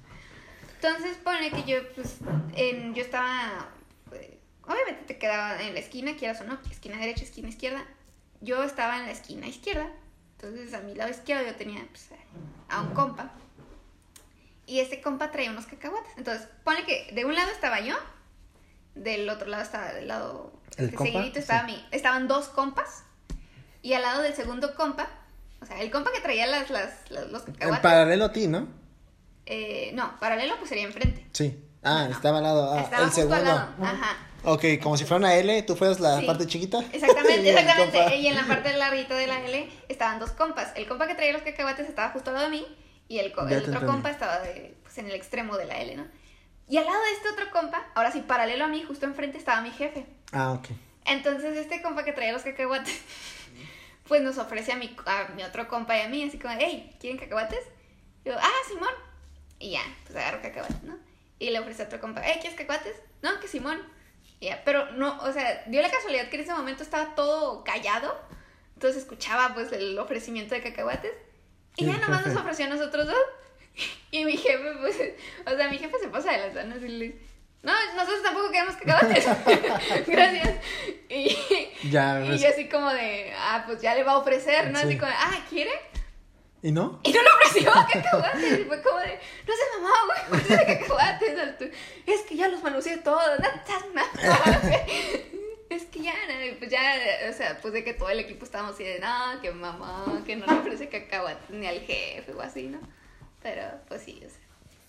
Entonces pone que yo, pues, en, yo estaba, eh, obviamente te quedaba en la esquina, quieras o no, esquina derecha, esquina izquierda. Yo estaba en la esquina izquierda. Entonces a mi lado izquierdo yo tenía pues, a un compa. Y este compa traía unos cacahuates. Entonces pone que de un lado estaba yo Del otro lado estaba, del lado ¿El compa? seguidito estaba Sí. mi, estaban dos compas. Y al lado del segundo compa, o sea, el compa que traía las, las, las- los En cacahuates. paralelo a ti, ¿no? eh, no, paralelo pues sería enfrente. Sí. Ah, No. estaba al lado. Ah, estaba el justo segundo. al lado. Ajá. Ok, como si fuera una L, tú fueras la Sí. parte chiquita. Exactamente, Y exactamente. Y en la parte larguita de la L estaban dos compas. El compa que traía los cacahuates estaba justo al lado de mí y el, co- otro entendí. compa estaba de- pues, en el extremo de la L, ¿no? Y al lado de este otro compa, ahora sí, paralelo a mí, justo enfrente estaba mi jefe. Ah, ok. Entonces este compa que traía los cacahuates, pues nos ofrece a mi, a mi otro compa y a mí, así como, hey, ¿quieren cacahuates? Y yo, ah, Simón. Y ya, pues agarro cacahuates, ¿no? Y le ofrece a otro compa, hey, ¿quieres cacahuates? No, que Simón. Y ya, pero no, o sea, dio la casualidad que en ese momento estaba todo callado, entonces escuchaba pues el ofrecimiento de cacahuates. Y ya nomás nos ofreció a nosotros dos. Y mi jefe, pues, o sea, mi jefe se pasa de las ganas y le dice, no, nosotros tampoco queremos cacahuates. Gracias. Y, Ya, y ves. yo así como de, ah, pues ya le va a ofrecer, ¿no? Así Sí. como, de, ah, ¿quiere? ¿Y no? Y no le ofreció cacahuates. Y fue como de, no sé, mamá, güey, ¿cuántos de cacahuates? Es que ya los manoseé todos. No mal, güey. Es que ya, pues ya, o sea, pues de que todo el equipo estábamos así de, no, que mamá, que no le ofrece cacahuates ni al jefe o así, ¿no? Pero, pues sí, o sea,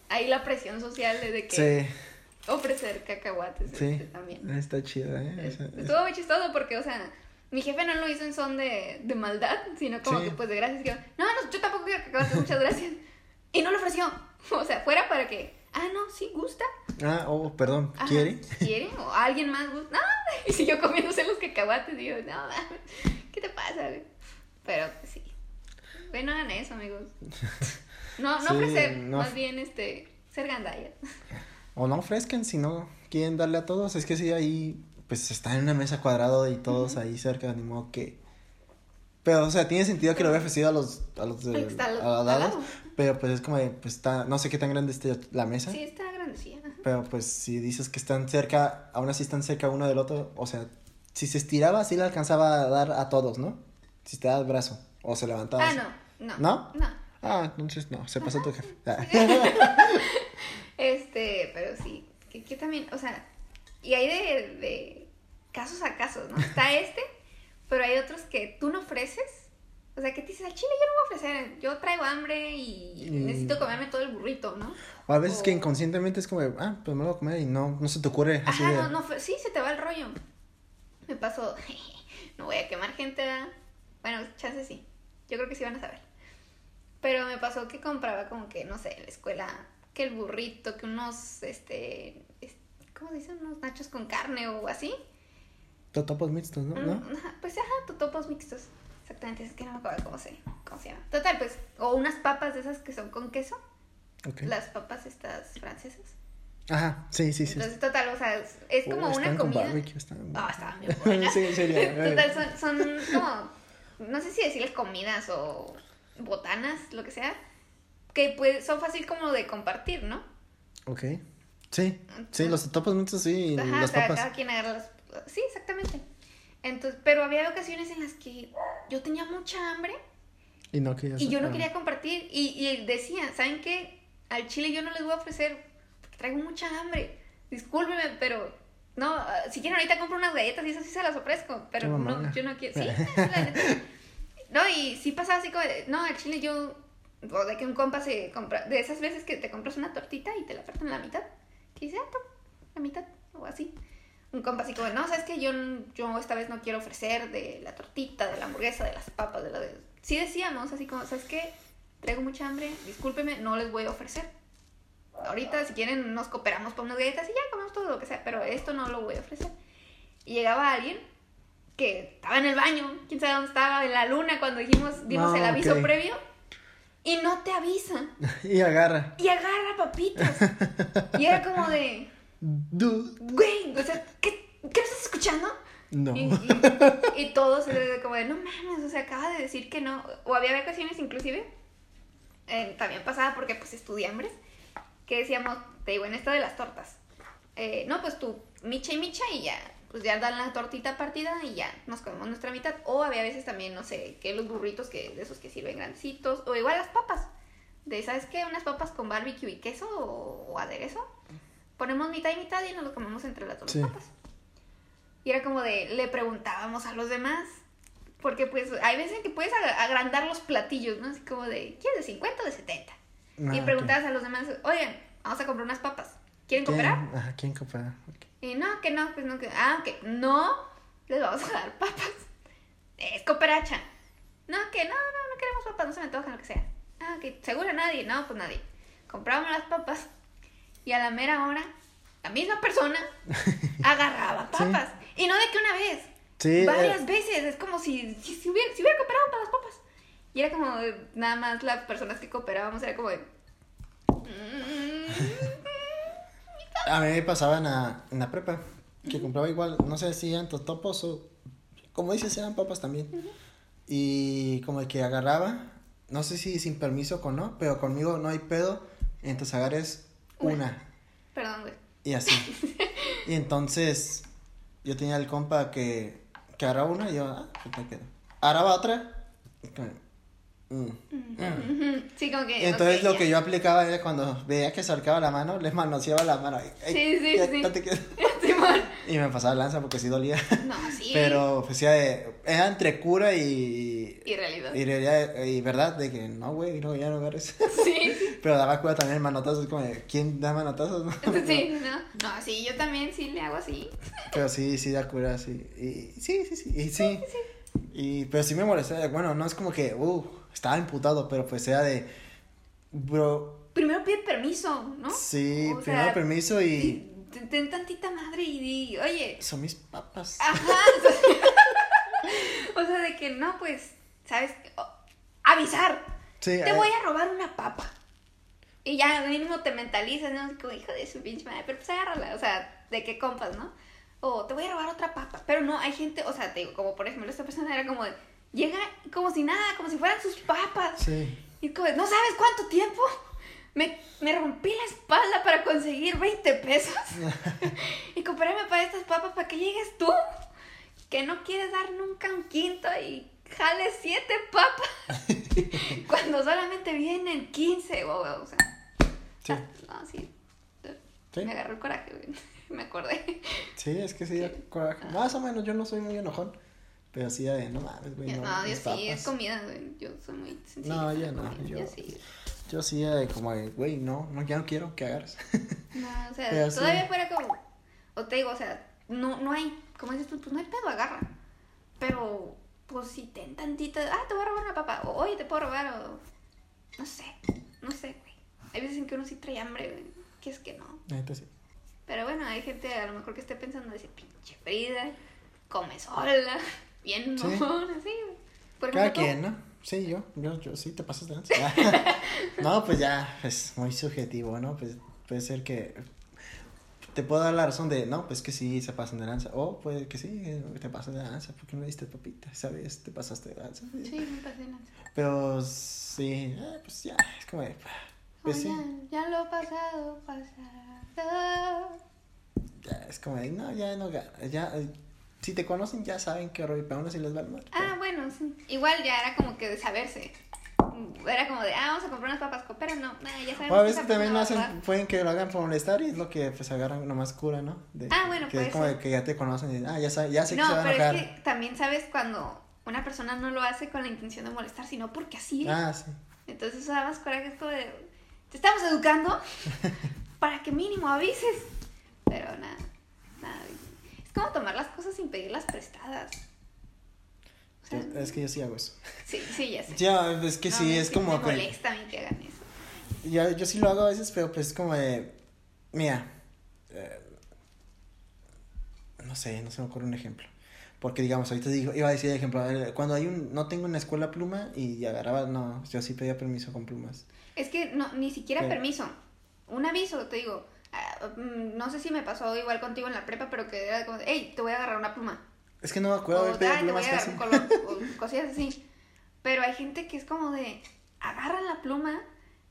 ahí la presión social de que Sí, ofrecer cacahuates sí. este, también. Está chido, ¿eh? Estuvo muy chistoso porque, o sea, mi jefe no lo hizo en son de, de maldad, sino como Sí. que pues de gracias. Que, no, no, yo tampoco quiero cacahuates, muchas gracias. Y no lo ofreció. O sea, fuera para que, ah, no, sí, gusta. Ah, oh, perdón. Ajá, ¿Quiere? ¿Quiere? ¿O alguien más gusta? No, y siguió comiéndose los cacahuates. Y yo, no, ¿qué te pasa? Pero pues, sí. Güey, no hagan eso, amigos. No, no Sí, ofrecer, no. más bien este, ser gandallas. O no ofrezcan si no quieren darle a todos. Es que si ahí, pues está en una mesa cuadrada y todos ahí cerca, ni modo que. Pero, o sea, tiene sentido que lo hubiera ofrecido a los, a los de, a los lados, lado. Pero pues es como de, pues está, no sé qué tan grande esté la mesa. Sí, está grandecilla. Pero pues si dices que están cerca, aún así están cerca uno del otro, o sea, si se estiraba, sí le alcanzaba a dar a todos, ¿no? Si te da el brazo, o se levantaba. Ah, no, no. ¿No? No. Ah, entonces no, se pasó tu jefe. Ah. Este, pero sí, que, que también, o sea, y hay de, de casos a casos, ¿no? Está este, pero hay otros que tú no ofreces. O sea, que te dices, al chile yo no voy a ofrecer, yo traigo hambre y Mm. necesito comerme todo el burrito, ¿no? O a veces que O- inconscientemente es como, ah, pues me lo voy a comer y no, no se te ocurre así Ajá, de... no, no, sí, se te va el rollo. Me pasó, no voy a quemar gente, ¿verdad? Bueno, chance sí, yo creo que sí van a saber. Pero me pasó que compraba como que, no sé, en la escuela, que el burrito, que unos, este, es- ¿cómo se dice? Unos nachos con carne o así. Totopos mixtos, ¿no? ¿No? Mm, ajá, pues ajá, totopos mixtos. Exactamente, es que no me acuerdo cómo se, cómo se llama. Total, pues, o unas papas de esas que son con queso, Ok. las papas estas francesas. Ajá, sí, sí, sí. Entonces, total, o sea, es, es como Oh, una comida. barbecue, están- Ah, estaban bien buenas. sí, sería. Total, son, son como, no sé si decirles comidas o botanas, lo que sea, que pues son fácil como de compartir, ¿no? Ok. Sí, sí, los totopos mixtos sí, y Ajá, o las sea, papas. cada quien agarra las... Sí, exactamente. Entonces, pero había ocasiones en las que yo tenía mucha hambre Y no querías... y yo no quería compartir y, y decía, ¿saben qué? Al chile yo no les voy a ofrecer porque traigo mucha hambre. Discúlpeme, pero no, si quieren ahorita compro unas galletas y esas sí se las ofrezco, pero no, yo no quiero. Sí. No, y sí pasaba así como, de, no, al chile yo, o de que un compa se compra, de esas veces que te compras una tortita y te la parten la mitad, que dice, ah, la mitad, o así. Un compa así como, no, sabes que yo, yo esta vez no quiero ofrecer de la tortita, de la hamburguesa, de las papas, de la de... Sí decíamos, así como, ¿sabes qué? Traigo mucha hambre, discúlpeme, no les voy a ofrecer. Ahorita, si quieren, nos cooperamos por unas galletas y ya comemos todo lo que sea, pero esto no lo voy a ofrecer. Y llegaba alguien que estaba en el baño, quién sabe dónde estaba, en la luna, cuando dijimos, dimos Ah, el aviso ok. previo, y no te avisa, Y agarra. y agarra papitas. y era como de, Dude. güey, o sea, ¿qué, ¿qué estás escuchando? No. Y, y, y todos como de, no mames, o sea, acaba de decir que no. O había ocasiones inclusive, eh, también pasaba porque pues estudié hambres, que decíamos, te digo, en esto de las tortas. eh, no, pues tú, micha y micha y ya, pues ya dan la tortita partida y ya nos comemos nuestra mitad. O había veces también, no sé, que los burritos que de esos que sirven grandecitos, o igual las papas. De, ¿sabes qué? Unas papas con barbecue y queso o, o aderezo. Ponemos mitad y mitad y nos lo comemos entre las dos Sí. papas. Y era como de, le preguntábamos a los demás. Porque pues hay veces que puedes ag- agrandar los platillos, ¿no? Así como de, ¿quieres de 50 o de 70? Ah, y preguntabas a los demás, oigan, vamos a comprar unas papas. ¿Quieren ¿Quién? cooperar? Ajá, ¿quién coopera? Ok. Y no, que no, pues no, que... Ah, ok, no, les vamos a dar papas. Es cooperacha. No, que no, no, no queremos papas, no se me antojan, lo que sea. Ah, ok, ¿seguro nadie? No, pues nadie. Comprábamos las papas y a la mera hora, la misma persona agarraba papas. Y no de que una vez, Sí, varias eh, veces. Es como si, si, si hubiera, si hubiera cooperado para las papas. Y era como, de- nada más las personas que cooperábamos, era como de... A mí me pasaba en la, en la prepa, que compraba igual, no sé si eran totopos o, como dices, eran papas también. Y como que agarraba, no sé si sin permiso o no, pero conmigo no hay pedo, entonces agarres Una. una Perdón, güey. y así. y entonces yo tenía el compa que, que agarraba una y yo, ah, quedo. Agarraba otra, mm, mm. Ujú, Sí, como que... Entonces lo que yo aplicaba era cuando veía que acercaba la mano, les manoseaba la mano. Sí, sí, ya, sí. Y me pasaba lanza porque sí dolía. No, sí. Pero pues ya de- era entre cura y, Y realidad. y, realidad- y verdad de que no, güey, no, ya no agarres. Sí. Pero daba cura también manotazos, como de, ¿quién da manotazos? no? Sí, ¿no? No, sí, yo también sí le hago así. Pero sí, sí da cura, sí. Y sí, sí, sí. Y sí. Y, pero sí me molestaba. Bueno, no es como que, uh, estaba imputado, pero pues era de, bro, Primero pide permiso, ¿no? sí, O primero sea, permiso y... ten, ten tantita madre y di, oye, Son mis papas. ajá. o sea, de que no, pues, ¿sabes? Avisar. Sí, Te eh, voy a robar una papa. Y ya mínimo te mentalizas, ¿no? Como hijo de su pinche madre, pero pues agárrala, o sea, de qué compas, ¿no? O te voy a robar otra papa. Pero no, hay gente, o sea, te digo, como por ejemplo, esta persona era como de, llega como si nada, como si fueran sus papas. Sí. Y como, no sabes cuánto tiempo me, me rompí la espalda para conseguir 20 pesos. y comprarme para estas papas para que llegues tú, que no quieres dar nunca un quinto y jales 7 papas. cuando solamente vienen 15, o, o sea. Sí. No, sí. Sí. Me agarró el coraje, güey. Me acordé. Sí, es que sí, coraje. Más o menos, yo no soy muy enojón. Pero sí, de, no mames, güey. No, No, yo sí, es comida, güey. Yo soy muy sencilla. No, yo la no, comida, yo- sí. Yo sí, de como, güey, no, no, ya no quiero que agarres. No, o sea, Pero sí. todavía fuera como. O te digo, o sea, no, no hay. Como dices tú, pues no hay pedo, agarra. Pero, pues si ten tantito. Ah, te voy a robar una papa. O oye, te puedo robar. O. No sé. No sé, güey. Hay veces en que uno sí trae hambre, güey. Que es que no. Neta, sí. Pero bueno, hay gente a lo mejor que esté pensando, decir, pinche Frida, come sola, bien Sí. así. Por Cada ejemplo, quien, ¿no? Sí, yo, yo, yo sí te pasas de lanza. no, pues ya, es muy subjetivo, ¿no? Pues puede ser que te puedo dar la razón de, no, pues que sí se pasan de lanza. O puede que sí, te pasas de lanza, porque no diste papita, ¿sabes? Te pasaste de lanza. Sí, me pasé de lanza. Pero sí, eh, pues ya, es como de, pues sí, Oigan, ya lo pasado, pasado. Ya, es como de, no, ya no ya, eh, si te conocen ya saben que rollo, pero aún así les va mal. Ah, bueno, sí. Igual ya era como que de saberse. Era como de, ah, vamos a comprar unas papas coperas, no, nah, ya sabemos O a que veces también a hacen, robar. pueden que lo hagan por molestar y es lo que pues agarran nomás cura, ¿no? De- Ah, bueno, que puede es como de que ya te conocen y ah, ya, sabe, ya sé que No, se va a pero enojar. es que también sabes cuando una persona no lo hace con la intención de molestar, sino porque así es. Ah, sí. Entonces eso da más coraje, es como de, te estamos educando para que mínimo avises. Pero nada, nada. Es como tomar las cosas sin pedirlas prestadas. O sea, Es, que yo sí hago eso. sí, sí, ya sé. Ya, es que No, sí, es como Me molesta a mí que hagan eso. Yo, yo sí lo hago a veces, pero pues es como de... Mira, eh, no sé, no se me ocurre un ejemplo. Porque digamos, ahorita digo, iba a decir ejemplo, eh, cuando hay un, no tengo en la escuela pluma y agarraba, no, yo sí pedía permiso con plumas. Es que no, ni siquiera permiso. Un aviso, te digo. ah, mm, no sé si me pasó igual contigo en la prepa, pero que era como de, hey, te voy a agarrar una pluma. Es que no me acuerdo pedido "Ay, te voy a casi. color, o cosillas así. Pero hay gente que es como de, agarran la pluma,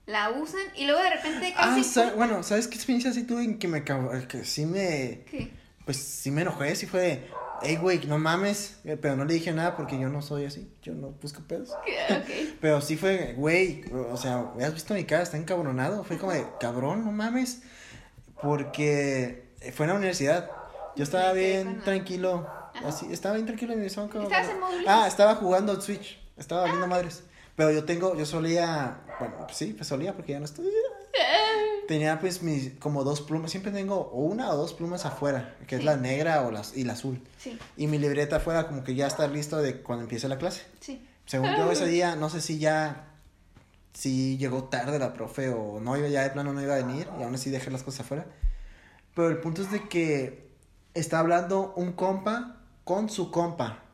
la usan y luego de repente Ah, sa- bueno, ¿sabes qué experiencia sí tuve en que me que sí me ¿Qué? pues sí me enojé, sí fue de, hey güey, no mames, eh, pero no le dije nada porque yo no soy así, yo no busco pedos. Pero sí fue, güey, o sea, ¿has visto mi cara? Está encabronado. Fue como de, cabrón, no mames. Porque fue en la universidad. Yo estaba bien tranquilo. Así, estaba bien tranquilo en mi como- ¿Estabas en módulos? Ah, estaba jugando al Switch. Estaba valiendo madres. Pero yo tengo, yo solía, bueno, pues sí, pues solía porque ya no estoy. Tenía pues mis, como dos plumas, siempre tengo o una o dos plumas afuera, que es la negra o, las, y la azul. Sí, Y mi libreta afuera como que ya está listo de cuando empiece la clase. sí. Según yo ese día, no sé si ya, si llegó tarde la profe o no iba, ya de plano no iba a venir y aún así dejé las cosas afuera. Pero el punto es de que está hablando un compa con su compa.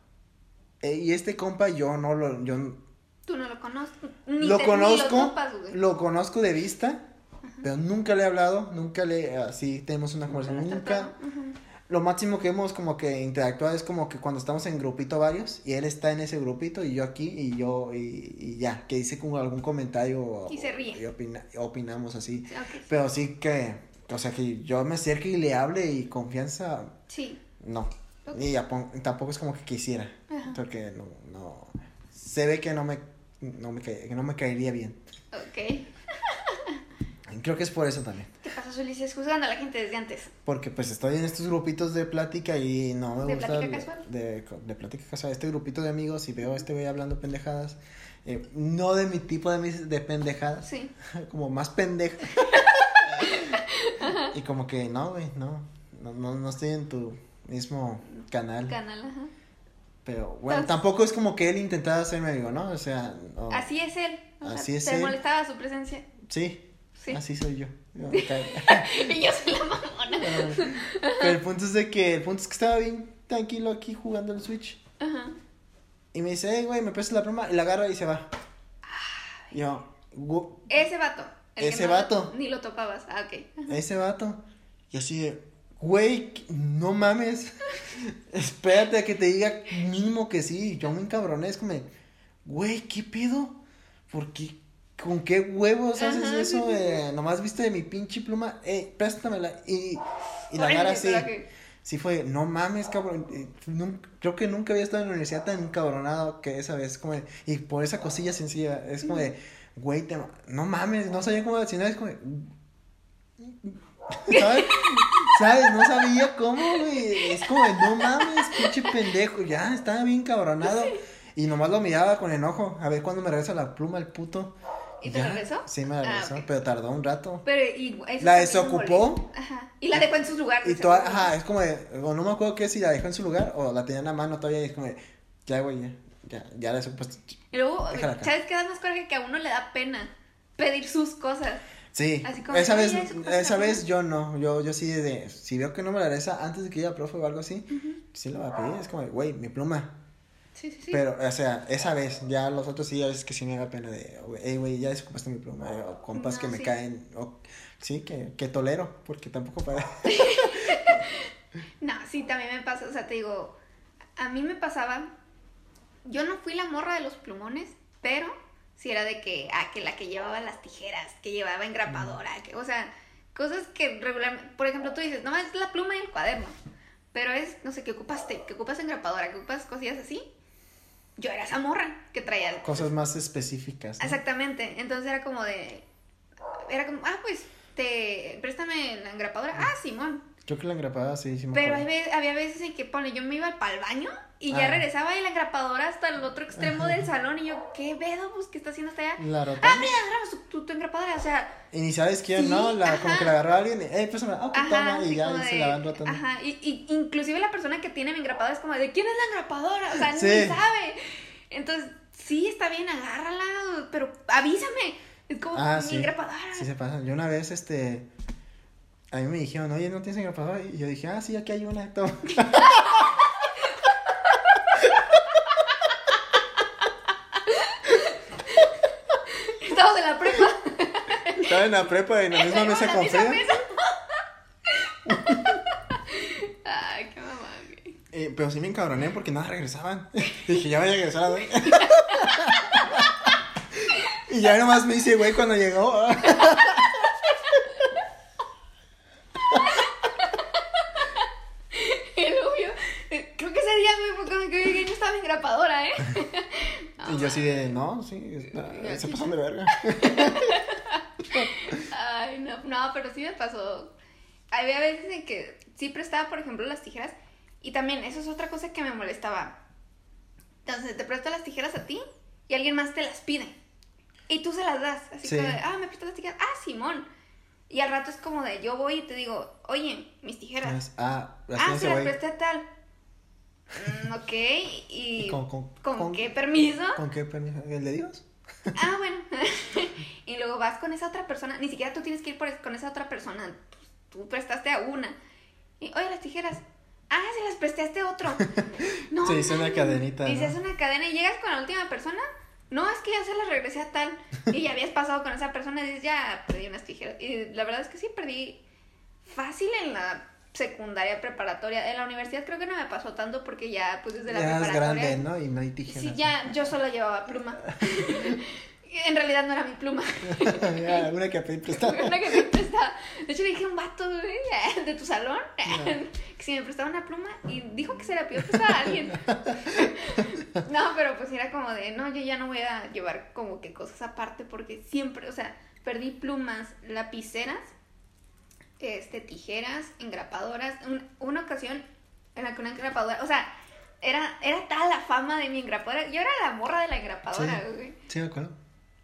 Eh, y este compa yo no lo, yo Tú no lo conozco. Ni lo te- conozco, lo topas, güey. lo conozco de vista, pero nunca le he hablado, nunca le, así tenemos una conversación, nunca. Lo máximo que hemos como que interactuado es como que cuando estamos en grupito varios y él está en ese grupito y yo aquí y yo y, y ya, que dice como algún comentario o- Y se ríe. y opina- opinamos así. Sí. Pero sí que, o sea, que yo me acerque y le hable y confianza, Sí. no. Ok. Y tampoco es como que quisiera, Ajá. porque no, no, se ve que no me, no me, cae- que no me caería bien. Ok. Creo que es por eso también. ¿Qué pasa, Ulises? Juzgando a la gente desde antes. Porque pues estoy en estos grupitos de plática y no me ¿De gusta. plática el- casual? De, de plática casual. Este grupito de amigos y veo a este güey hablando pendejadas. eh, no de mi tipo de, mis- de pendejadas. Sí. Como más pendeja. y como que no, güey, no, no. No, no estoy en tu mismo canal. Canal, ajá. Pero bueno, Entonces- tampoco es como que él intentaba hacerme amigo, ¿no? O sea, no. Así es él. O sea, Así es ¿Te él. molestaba su presencia? Sí, Sí. así soy yo. Yo y yo soy la mamona. Pero el punto es de que, el punto es que estaba bien tranquilo aquí jugando el Switch. Ajá. Y me dice, hey, güey, me prestas la pluma. Y la agarra y se va. Yo, "Gu- Ese vato. el que Ese no- vato. Ni lo topabas. Ah, ok. ese vato. Y así güey, no mames. Espérate a que te diga mínimo que sí. Y yo me encabroné. Es como, güey, ¿qué pedo? ¿Por qué? ¿Con qué huevos haces eso? sí, sí, sí. eh? Nomás viste de mi pinche pluma. Eh, préstamela. Y, y la agarra así. que- Sí fue, no mames, cabrón. eh, creo que nunca había estado en la universidad tan encabronado que esa vez. Como de- y por esa cosilla sencilla, es como de, güey, te no mames, no sabía cómo decir, es como de, ¿sabes? ¿Sabes? No sabía cómo, güey. Es como no mames, pinche pendejo. Ya, estaba bien cabronado. Y nomás lo miraba con enojo. A ver cuándo me regresa la pluma el puto. ¿Y te Ya, regresó? Sí, me Ah, regresó, ok. pero tardó un rato. Pero y eso La desocupó. Ajá. Y la dejó en su lugar. Y toda, ajá, es como de, o no me acuerdo que si la dejó en su lugar o la tenía en la mano todavía y es como de, ya, güey, ya, ya, ya la supuesto. Y luego. ¿sabes qué da más coraje? Que a uno le da pena pedir sus cosas. Sí, Así como, esa "Oye, vez, esa ¿no?" vez yo no, yo, yo sí de, si veo que no me la regresa antes de que a profe o algo así, sí la voy a pedir, es como güey, mi pluma. Sí, sí, sí. Pero, o sea, esa vez, ya los otros sí, a veces que sí me da pena de, hey, güey, ya desocupaste mi pluma, eh, o compas No, que me sí. caen, o, sí, que, que tolero, porque tampoco para... No, sí, también me pasa, o sea, te digo, a mí me pasaba, yo no fui la morra de los plumones, pero sí era de que, ah, que la que llevaba las tijeras, que llevaba engrapadora, que, o sea, cosas que regularmente, por ejemplo, tú dices, nomás es la pluma y el cuaderno, pero es, no sé, que ocupaste, que ocupas engrapadora, que ocupas cosillas así, yo era esa morra que traía Cosas más específicas. ¿no? Exactamente, entonces era como de, era como, ah, pues, te, préstame la engrapadora, ah, Simón, Yo que la engrapada sí, sí me pero ve- había veces en que, pone, yo me iba para el baño y ya Ah. regresaba y la engrapadora hasta el otro extremo del salón y yo, ¿qué pedo? Pues, ¿qué está haciendo hasta allá? La rota. Ah, mira, agarramos tu, tu, engrapadora, o sea, Y ni sabes quién, Sí, ¿no? La, como que la agarró a alguien, hey, pásame, ah, toma, y ya se la van rotando. Ajá, y, y inclusive la persona que tiene mi engrapadora es como, ¿de quién es la engrapadora? O sea, Sí. ni sabe. Entonces, sí, está bien, agárrala, pero avísame. Es como Ah, mi sí. engrapadora. Sí se pasa. Yo una vez, este, a mí me dijeron, oye, ¿no tienes engrapadora? Y yo dije, ah, sí, aquí hay una, toma. Estamos en la prepa. Estaba en la prepa y en la misma mesa con Frida. Ay, qué mamá, güey. Eh, pero sí me encabroné porque nada regresaban. dije, ya voy a regresar a güey. y ya nomás me dice, güey, cuando llegó. El obvio. Eh, Creo que ese día, güey, fue cuando que llegué no estaba mi engrapadora, ¿eh? y yo así de, no, sí, está- se pasan de verga. Ay, no, no, pero sí me pasó. había veces en que sí prestaba, por ejemplo, las tijeras. Y también, eso es otra cosa que me molestaba. Entonces, te presto las tijeras a ti y alguien más te las pide. Y tú se las das. Así Sí. como de, ah, me prestas las tijeras. Ah, Simón. Y al rato es como de, yo voy y te digo, oye, mis tijeras. Ah, las Ah, se las presté a tal. Mm, ok, y... ¿Y con- con- ¿con con- qué permiso? ¿Con qué permiso? ¿El de Dios? Ah, bueno. y luego vas con esa otra persona. Ni siquiera tú tienes que ir por, con esa otra persona. Tú prestaste a una. Y, oye, las tijeras. Ah, se las presté a este otro. No. Se hizo una cadenita, Y se hace una cadena y llegas con la última persona. No, es que ya se las regresé a tal. Y ya habías pasado con esa persona y dices, ya perdí unas tijeras. Y la verdad es que sí, perdí fácil en la secundaria preparatoria. En la universidad creo que no me pasó tanto porque ya, pues desde la Ya preparatoria. grande, ¿no? Y no hay tijeras. Sí, ya, yo solo llevaba pluma. en realidad no era mi pluma. ya, una que pedí prestada. Una que me prestaba. De hecho, le dije a un vato, de tu salón, que si me prestaba una pluma y dijo que se la pidió prestada a alguien. no, pero pues era como de, no, yo ya no voy a llevar como que cosas aparte porque siempre, o sea, perdí plumas, lapiceras, este, tijeras, engrapadoras. Un- una ocasión en la que una engrapadora, o sea, era, era tal la fama de mi engrapadora. Yo era la morra de la engrapadora, Sí. güey Sí, me acuerdo.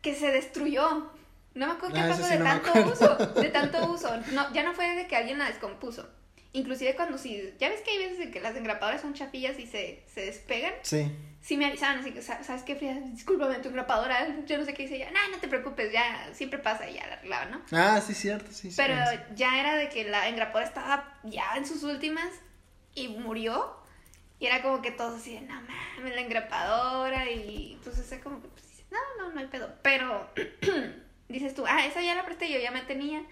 Que se destruyó. No me acuerdo qué Ah, pasó sí de no tanto uso, de tanto uso. No, ya no fue de que alguien la descompuso. Inclusive cuando sí, ya ves que hay veces en que las engrapadoras son chapillas y se, se despegan. Sí. Sí me avisaban, así que, "Sa- ¿sabes qué, Frida? Discúlpame, tu engrapadora, yo no sé qué hice ya. No, no te preocupes, ya siempre pasa y ya la arreglaban, ¿no? Ah, sí, cierto, sí. Pero sí. ya era de que la engrapadora estaba ya en sus últimas y murió. Y era como que todos así no mames, la engrapadora. Y pues ese como que, pues, no, no, no hay pedo. Pero dices tú, ah, esa ya la presté, yo ya me tenía.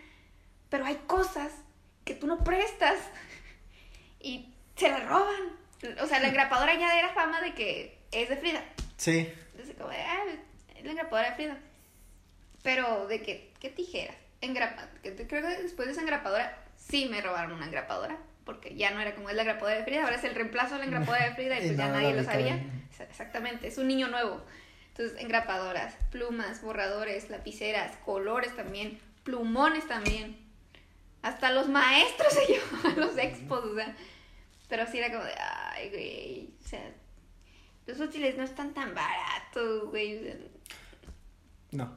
Pero hay cosas que tú no prestas y se la roban. O sea, la engrapadora ya era fama de que es de Frida. Sí. Entonces, como, ah, es la engrapadora de Frida. Pero, ¿de qué, qué tijeras? Engrapa, creo que después de esa engrapadora, sí me robaron una engrapadora. Porque ya no era como es la engrapadora de Frida, ahora es el reemplazo de la engrapadora de Frida y Y pues ya nadie lo sabía. Exactamente, es un niño nuevo. Entonces, engrapadoras, plumas, borradores, lapiceras, colores también, plumones también. Hasta los maestros se llevaban los expos, o sea. Pero sí era como de, ay, güey, o sea, los útiles no están tan baratos, güey. o sea, No.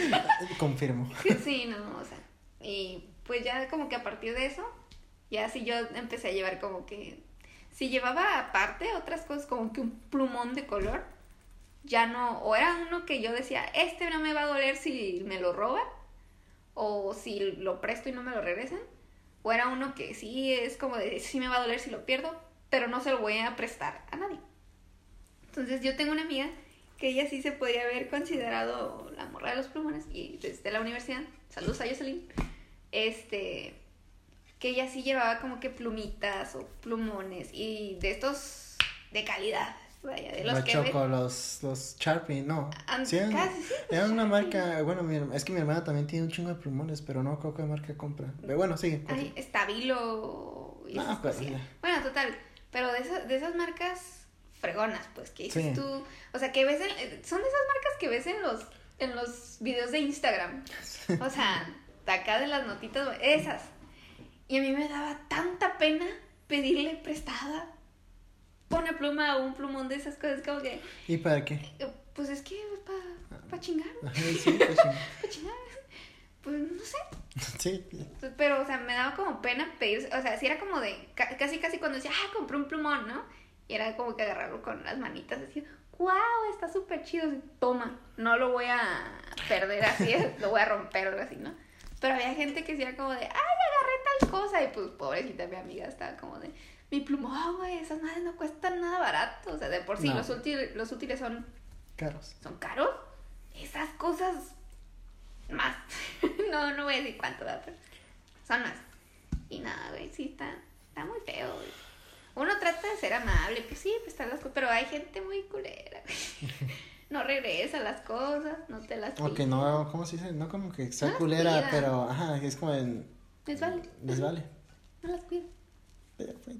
Confirmo. sí, no, o sea. Y pues ya como que a partir de eso, ya sí yo empecé a llevar como que. Si llevaba aparte otras cosas, como que un plumón de color, ya no. O era uno que yo decía, este no me va a doler si me lo roban, o si lo presto y no me lo regresan. O era uno que sí es como de, sí me va a doler si lo pierdo, pero no se lo voy a prestar a nadie. Entonces yo tengo una amiga que ella sí se podría haber considerado la morra de los plumones y desde la universidad, saludos a Jocelyn, este, que ella sí llevaba como que plumitas o plumones y de estos de calidad, vaya, de los, Los que choco, los, los Sharpie, no. Sí, eran- casi, sí, pues, Era una marca, bueno, mi es que mi hermana también tiene un chingo de plumones, pero no creo qué marca compra. Pero bueno, sigue. Ay, estabilo y No, cosillas. ya. Bueno, total, pero de esas, de esas marcas fregonas, pues, que dices Sí. tú, o sea, que ves en, son de esas marcas que ves en los, en los videos de Instagram, o sea, acá de las notitas, esas. Y a mí me daba tanta pena pedirle prestada una pluma o un plumón de esas cosas, como que, ¿Y para qué? eh, pues es que para pa chingar, sí, pues, sí. pa chingar, pues no sé. Sí, Pues, Pero, o sea, me daba como pena pedir, o sea, si era como de, ca- casi casi cuando decía, ah, compré un plumón, ¿no? Y era como que agarrarlo con las manitas, así, wow, está súper chido, así, toma, no lo voy a perder así, lo voy a romper o algo así, ¿no? Pero había gente que sí era como de, ay, agarré tal cosa, y pues, pobrecita mi amiga estaba como de, mi plumón, güey, esas madres no cuestan nada barato, o sea, de por sí, No. los, útiles, los útiles son caros. son caros. Esas cosas más. no, no voy a decir cuánto, ¿verdad? Pero son más. Y nada, güey, sí, está, está muy feo, güey. Uno trata de ser amable, pues sí, pues están las cosas, pero hay gente muy culera, güey. No regresa las cosas, no te las que pide. no, ¿cómo se dice? No como que sea No culera, cuida. pero, ajá, es como en... Les vale. Les vale. No las cuida. Pues,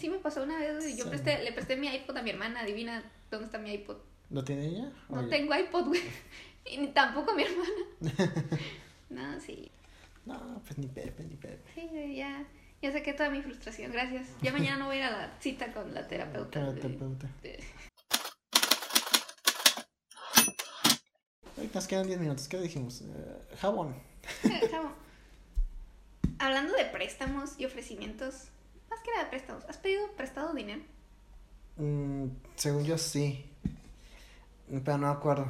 sí. Me pasó una vez. Yo Sí. presté, le presté mi iPod a mi hermana, adivina dónde está mi iPod. ¿Lo tiene ella? No Oye. tengo iPod, güey. Y ni tampoco mi hermana. No, sí. No, pues ni Pepe, ni Pepe. Sí, ya, ya saqué toda mi frustración, gracias. Ya mañana no voy a ir a la cita con la terapeuta. De- terapeuta. nos quedan 10 minutos. ¿Qué dijimos? Eh, jabón. Jabo. Hablando de préstamos y ofrecimientos, que nada de préstamos, ¿has pedido prestado dinero? Mm, según yo sí. Pero no me acuerdo.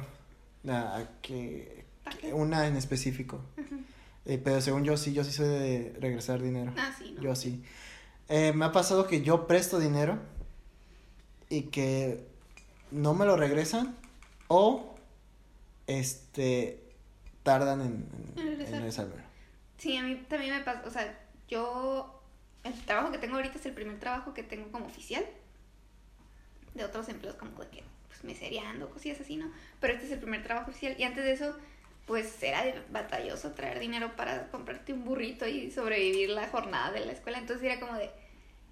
Que, una en específico. Eh, pero según yo sí, yo sí soy de regresar dinero. Ah, sí, ¿no? Yo sí. Eh, me ha pasado que yo presto dinero y que no me lo regresan o este tardan en, en, En. Sí, a mí también me pasa, o sea, yo, el trabajo que tengo ahorita es el primer trabajo que tengo como oficial. De otros empleos como de que, pues, mesereando, cosillas así, ¿no? Pero este es el primer trabajo oficial y antes de eso, pues, era batalloso traer dinero para comprarte un burrito y sobrevivir la jornada de la escuela. Entonces era como de,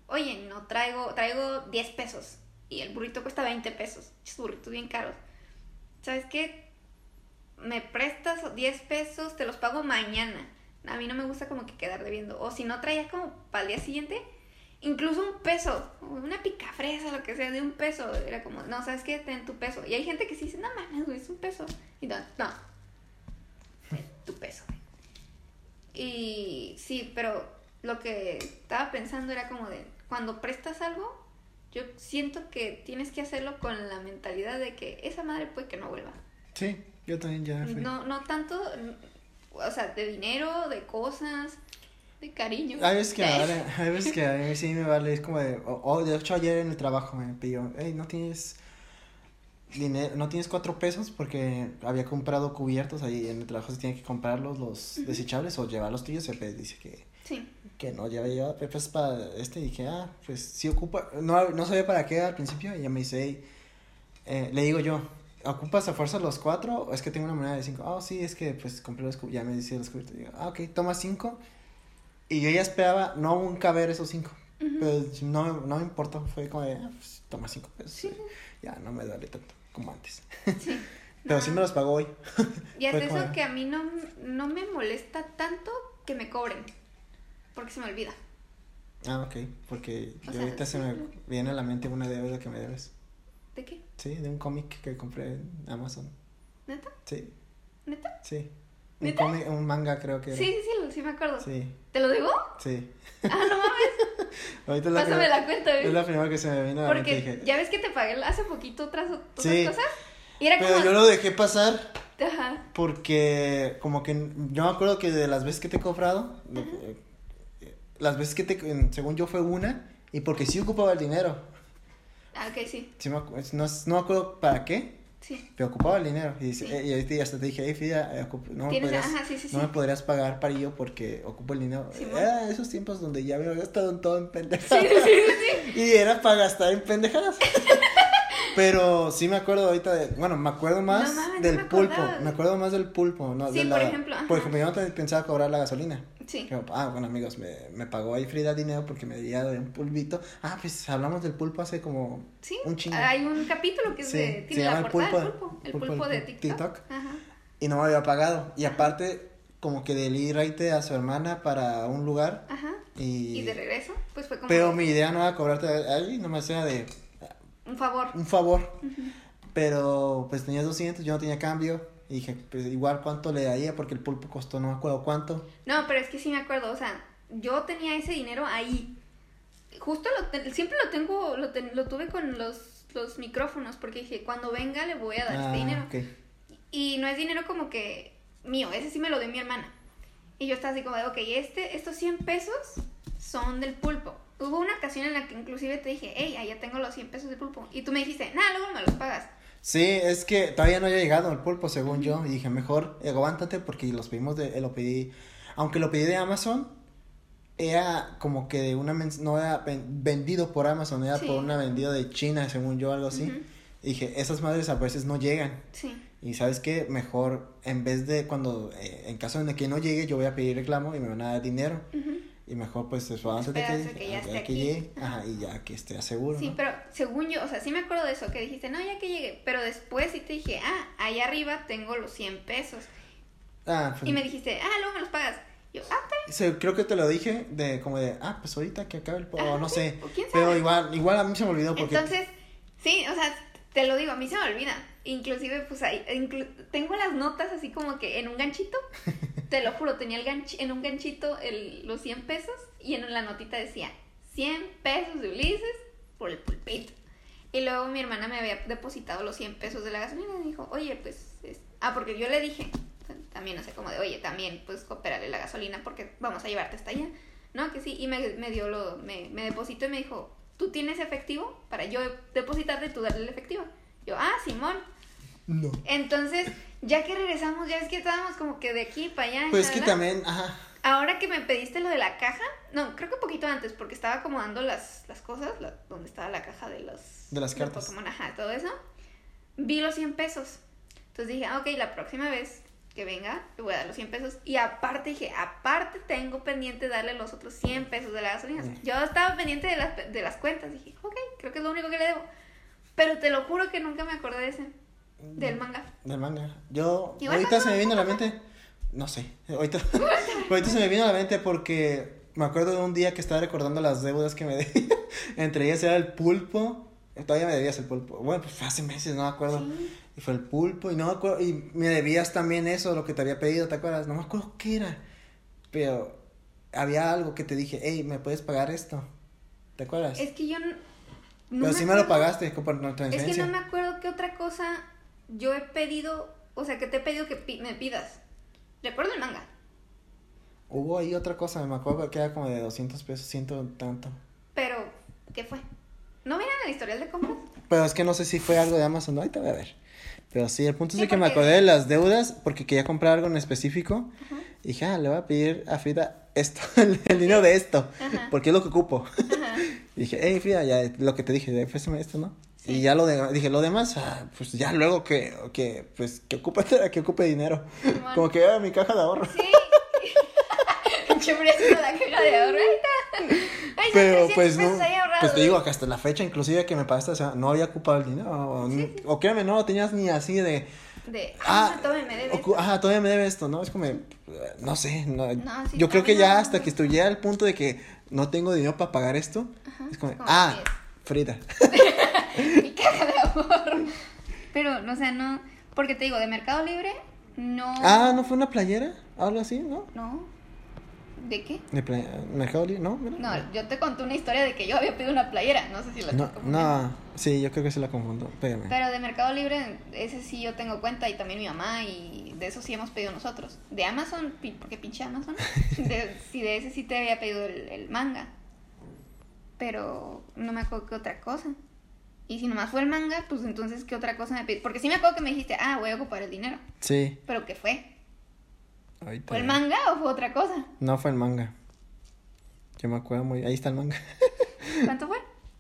oye, no traigo, traigo 10 pesos y el burrito cuesta 20 pesos. Chis, burritos bien caros. ¿Sabes qué? me prestas 10 pesos, te los pago mañana. A mí no me gusta como que quedar debiendo. O si no traía como para el día siguiente, incluso un peso, una picafresa, lo que sea, de un peso. Era como, no, ¿sabes qué? Ten tu peso. Y hay gente que sí dice, no mames, güey, es un peso. Y no, no. Ten tu peso. Y sí, pero lo que estaba pensando era como de, cuando prestas algo, yo siento que tienes que hacerlo con la mentalidad de que esa madre puede que no vuelva. Sí, yo también ya fui. No, no tanto, o sea, de dinero, de cosas, de cariño. Hay veces que vale, hay veces que a mí sí me vale, es como de, o, o de hecho ayer en el trabajo me pidió, hey, no tienes dinero, no tienes cuatro pesos porque había comprado cubiertos, ahí en el trabajo se tiene que comprarlos, los desechables o llevar los tuyos, Pepe dice que, Sí, que no, ya lleva Pepe es para este, y dije, ah, pues sí ocupa, no, no sabía para qué al principio, y ella me dice, hey, eh, le digo yo, ¿ocupas a fuerza los cuatro? O es que tengo una moneda de cinco, ah, sí, es que pues compré los ya me dice los cubiertos, digo, ah, ok, toma cinco, y yo ya esperaba no nunca ver esos cinco. Ujú. Pero no, no me importó, fue como de, ah, pues, toma cinco pesos. Sí. Ya no me duele tanto como antes. sí. Pero No. sí me los pagó hoy. Y es eso como- que a mí no, no me molesta tanto que me cobren, porque se me olvida. Ah, ok, porque O yo sea, ahorita se me sí. viene a la mente una deuda que me debes. ¿De qué? Sí, de un cómic que compré en Amazon. ¿Neta? Sí, ¿Neta? sí. Un ¿Neta? cómic, un manga creo que era. Sí, sí, sí, sí me acuerdo. Sí, ¿Te lo debo? sí. Ah, no mames. Ahorita es la, Pásame la cuenta, es la primera que se me vino a la. Porque Dije, ya ves que te pagué hace poquito otras, otras Sí. cosas. Y era pero como. yo lo dejé pasar Ajá. porque como que yo me acuerdo que de las veces que te he cobrado, eh, las veces que te, según yo fue una, y porque sí ocupaba el dinero. Ah, ok, sí. Sí me no, no me acuerdo para qué, Sí. pero ocupaba el dinero. Y, dice, Sí. eh, y ahorita hasta te dije, hey, Frida, eh, no, me podrías, ajá, sí, no me podrías pagar parillo porque ocupo el dinero. Era esos tiempos donde ya me había gastado en todo en pendejadas. sí, sí, sí. Y era para gastar en pendejadas. Pero sí me acuerdo ahorita de, bueno, me acuerdo más No mames, no del me pulpo, me acuerdo más del pulpo, ¿no? Sí, de por la- ejemplo, ajá. Por ejemplo, yo no te pensaba cobrar la gasolina. Sí. Ah, bueno, amigos, me, me pagó ahí Frida dinero porque me de un pulvito. Ah, pues hablamos del pulpo hace como Sí, un chingo. hay un capítulo que es Sí, de, se tiene llama la el portada pulpo- del pulpo, el pulpo de TikTok. TikTok. Ajá. Y no me había pagado. Y aparte, como que del raite a su hermana para un lugar. Ajá. Y... Y de regreso, pues fue como Pero mi idea no era cobrarte ahí, nomás era de un favor. un favor. Pero pues tenías 200, yo no tenía cambio. Y dije, pues igual cuánto le daría porque el pulpo costó no me acuerdo cuánto. No, pero es que sí me acuerdo, o sea, yo tenía ese dinero ahí. Justo lo siempre lo tengo, lo, ten- lo tuve con los, los micrófonos, porque dije, cuando venga le voy a dar Ah, este dinero. ok. Y no es dinero como que mío, ese sí me lo dio mi hermana. Y yo estaba así como de, ok, este, estos 100 pesos son del pulpo. Hubo una ocasión en la que inclusive te dije, hey, allá tengo los 100 pesos del pulpo. Y tú me dijiste, nada, luego me los pagas. Sí, es que todavía no había llegado el pulpo, según yo. Y dije, mejor eh, aguántate porque los pedimos de, eh, lo pedí, aunque lo pedí de Amazon, era como que de una, no era ven- vendido por Amazon, era Sí. por una vendida de China, según yo, algo así. Y dije, esas madres a veces no llegan. Sí, Y sabes qué, mejor en vez de cuando, eh, en caso de que no llegue, yo voy a pedir reclamo y me van a dar dinero. Y mejor pues Esperas que, a que ya esté aquí. llegue, ajá, y ya que esté seguro. sí, ¿no? pero según yo, o sea, sí me acuerdo de eso, que dijiste, no, ya que llegue. Pero después sí te dije, ah, allá arriba tengo los 100 pesos. Ah, pues, Y me dijiste, ah, luego me los pagas. Yo, ah. Sí, creo que te lo dije de como de, ah, pues ahorita que acabe el o no sé. Pero igual, igual a mí se me olvidó porque Entonces, sí, o sea, te lo digo, a mí se me olvida. Inclusive, pues ahí, inclu- tengo las notas así como que en un ganchito, te lo juro, tenía el ganch en un ganchito el, los 100 pesos y en la notita decía 100 pesos de Ulises por el pulpito. Y luego mi hermana me había depositado los 100 pesos de la gasolina y me dijo, oye, pues, es- ah, porque yo le dije, también, no sé, como de, oye, también, pues, cooperarle la gasolina porque vamos a llevarte hasta allá. No, que sí, y me, me dio lo, me, me depositó y me dijo, ¿tú tienes efectivo? Para yo depositarte y tú darle el efectivo. Yo, ah, Simón. no. Entonces, ya que regresamos, ya es que estábamos como que de aquí para allá. Pues que también, ajá. Ahora que me pediste lo de la caja, no, creo que un poquito antes, porque estaba acomodando las, las cosas, la- donde estaba la caja de los... De las cartas. Pokémon, ajá, todo eso. Vi los 100 pesos. Entonces dije, ah, ok, la próxima vez que venga, le voy a dar los 100 pesos. Y aparte dije, aparte tengo pendiente darle los otros 100 pesos de la gasolina. Sea, Yo estaba pendiente de las, de las cuentas. Dije, ok, creo que es lo único que le debo. Pero te lo juro que nunca me acordé de ese, del manga. Del manga. Yo, Igual ahorita se me vino a la mente, no sé, ahorita, ahorita se me vino a la mente porque me acuerdo de un día que estaba recordando las deudas que me debía. Entre ellas era el pulpo, todavía me debías el pulpo. Bueno, pues fue hace meses, no me acuerdo. Sí. Y fue el pulpo, y no me acuerdo, y me debías también eso, lo que te había pedido, ¿te acuerdas? No me acuerdo qué era, pero había algo que te dije, hey, ¿me puedes pagar esto? ¿Te acuerdas? Es que yo no... no pero sí me lo pagaste por Es que no me acuerdo qué otra cosa yo he pedido, o sea, que te he pedido que pi- me pidas. Recuerdo el manga. Hubo ahí otra cosa, me acuerdo que era como de 200 pesos, ciento tanto. Pero, ¿qué fue? ¿No miran el historial de compras? Pero es que no sé si fue algo de Amazon, ahorita voy a ver. Pero sí, el punto es de que me acordé de las deudas porque quería comprar algo en específico. Y dije, ah, le voy a pedir a Frida esto, el, el dinero de esto, Ajá. porque es lo que ocupo. Ajá. Y dije, hey, Frida, ya lo que te dije, préstame esto, ¿no? Sí. Y ya lo de, dije, lo demás, ah, pues ya luego que, que, pues, que ocupe, que ocupe dinero. Como que mi caja de ahorro. Sí. Yo la caja de ahorro. Está, Pero 300 pues no, ahorrados. pues te digo que hasta la fecha inclusive que me pagaste, o sea, no había ocupado el dinero, o, o créeme, no lo tenías ni así de, De, ah, ah, tome, me ocu- ajá, todavía me debe esto, ¿no? Es como, no sé, no, No, sí, yo creo que ya hasta que estuviera al punto de que no tengo dinero para pagar esto, es como, es como ah, Frida, Pero, no, o sea, no. Porque te digo, de Mercado Libre, no. ah, ¿no fue una playera? Algo así, ¿no? No. ¿De qué? De playa- Mercado Libre, ¿no? Mira. No, yo te conté una historia de que yo había pedido una playera. No sé si la No, no, sí, yo creo que se la confundo, espérame. Pero de Mercado Libre, ese sí yo tengo cuenta y también mi mamá y de eso sí hemos pedido nosotros. De Amazon, porque pinche Amazon, de, sí, de ese sí te había pedido el, el manga. Pero no me acuerdo qué otra cosa. Y si nomás fue el manga, pues entonces qué otra cosa me pediste. Porque sí me acuerdo que me dijiste, ah, voy a ocupar el dinero. Sí, Pero ¿qué fue? ¿Fue el manga o fue otra cosa? No fue el manga. Yo me acuerdo muy, ahí está el manga. ¿Cuánto fue?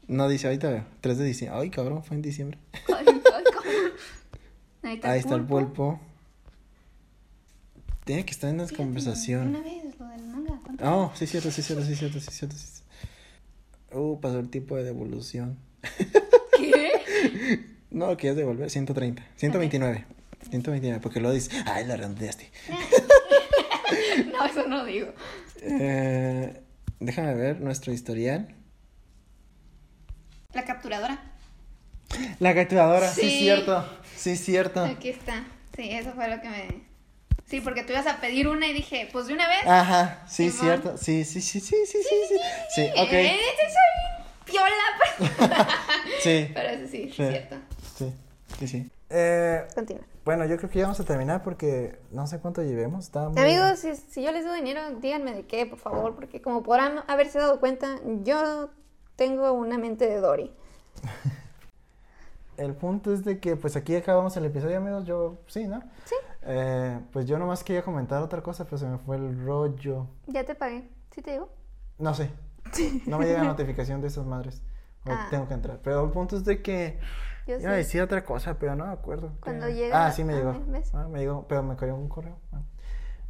No dice ahorita veo. 3 de diciembre. Ay, cabrón, fue en diciembre. Ay. Ahí está, Ahí el, está el pulpo. Tiene que estar en la Fíjate, Una conversación. vez, lo del manga. ¿cuánto Oh, sí, cierto, sí, cierto, sí, cierto, sí, cierto. Sí. cierto. Uh, pasó el tiempo de devolución. No, que es devolver 130. 129. 129, porque lo dice. Ay, la redondeaste. No, eso no digo. Eh, déjame ver nuestro historial. La capturadora. La capturadora, sí, Sí. cierto. Sí, cierto. Aquí está. Sí, eso fue lo que me. Sí, porque tú ibas a pedir una y dije, pues de una vez. Ajá, sí, cierto. Sí, sí, sí, sí, sí, sí, sí. Sí, Eh, ok. Piola. Sí, Pero eso sí, Sí. es cierto. sí, sí, sí. Eh, Continúa. bueno, yo creo que ya vamos a terminar porque no sé cuánto llevemos. Muy- Amigos, si, si yo les doy dinero, díganme de qué, por favor, porque como podrán haberse dado cuenta, yo tengo una mente de Dory. El punto es de que, pues aquí acabamos el episodio, amigos. Yo, sí, ¿no? Sí. Eh, pues yo nomás quería comentar otra cosa, pero se me fue el rollo. Ya te pagué. ¿Sí te digo? No sé. No me llega notificación de esas madres. Ah. Tengo que entrar. Pero el punto es de que. Yo Iba a decir otra cosa, pero no me acuerdo. Cuando llega- Ah, sí me ah, llegó. Ah, me llegó, pero me cayó un correo. Ah.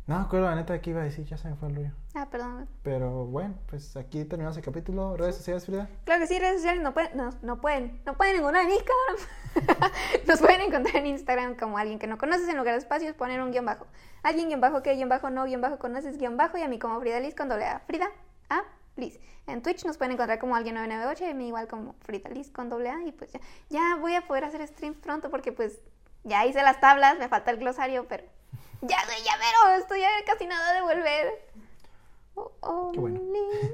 No me acuerdo la neta de qué iba a decir, ya se me fue el rollo. Ah, perdón. Pero bueno, pues aquí terminamos el capítulo. ¿Redes sociales, Frida? Claro que sí, redes sociales no pueden, no, no pueden, no pueden encontrar en Instagram. Nos pueden encontrar en Instagram como alguien que no conoces en lugar de espacios, poner un guion bajo. Alguien guion bajo que guion bajo no guion bajo conoces guion bajo y a mí como Frida Liz con doble A. Frida A Liz. En Twitch nos pueden encontrar como alguien 998 y mí igual como Frida Liz con doble A y pues ya, ya voy a poder hacer streams pronto porque pues ya hice las tablas, me falta el glosario, pero ya soy llavero, estoy casi nada de volver. Oh, Qué bueno. you.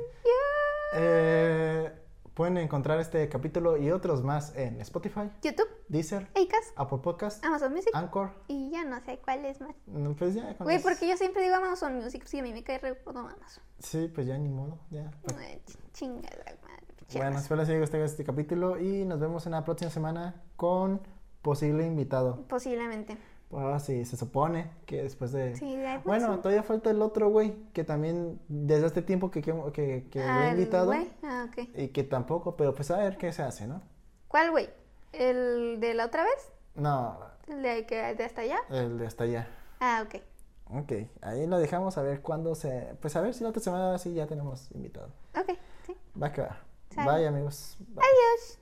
Eh, pueden encontrar este capítulo y otros más en Spotify, YouTube, Deezer, Acast, Apple Podcast, Amazon Music Anchor. y ya no sé cuál es más. Mm, Pues ya, Güey, porque yo siempre digo Amazon Music, sí, a mí me cae re gordo Amazon. Sí, pues ya ni modo, ya. Ch- Chingada madre. pinche Bueno, espero les haya gustado este capítulo y nos vemos en la próxima semana con posible invitado. Posiblemente. Ah, sí, se supone que después de... Sí, de pues, Bueno, sí. todavía falta el otro güey, que también desde este tiempo que, que, que, lo he invitado güey. Ah, ok. y que tampoco, pero pues a ver qué se hace, ¿no? ¿Cuál güey? ¿El de la otra vez? No, ¿El de, que, de hasta allá? el de hasta allá. Ah, ok. Ok, ahí lo dejamos a ver cuándo se... Pues a ver si la otra semana sí ya tenemos invitado. Ok, sí. Va que va. Bye amigos. Bye. Adiós.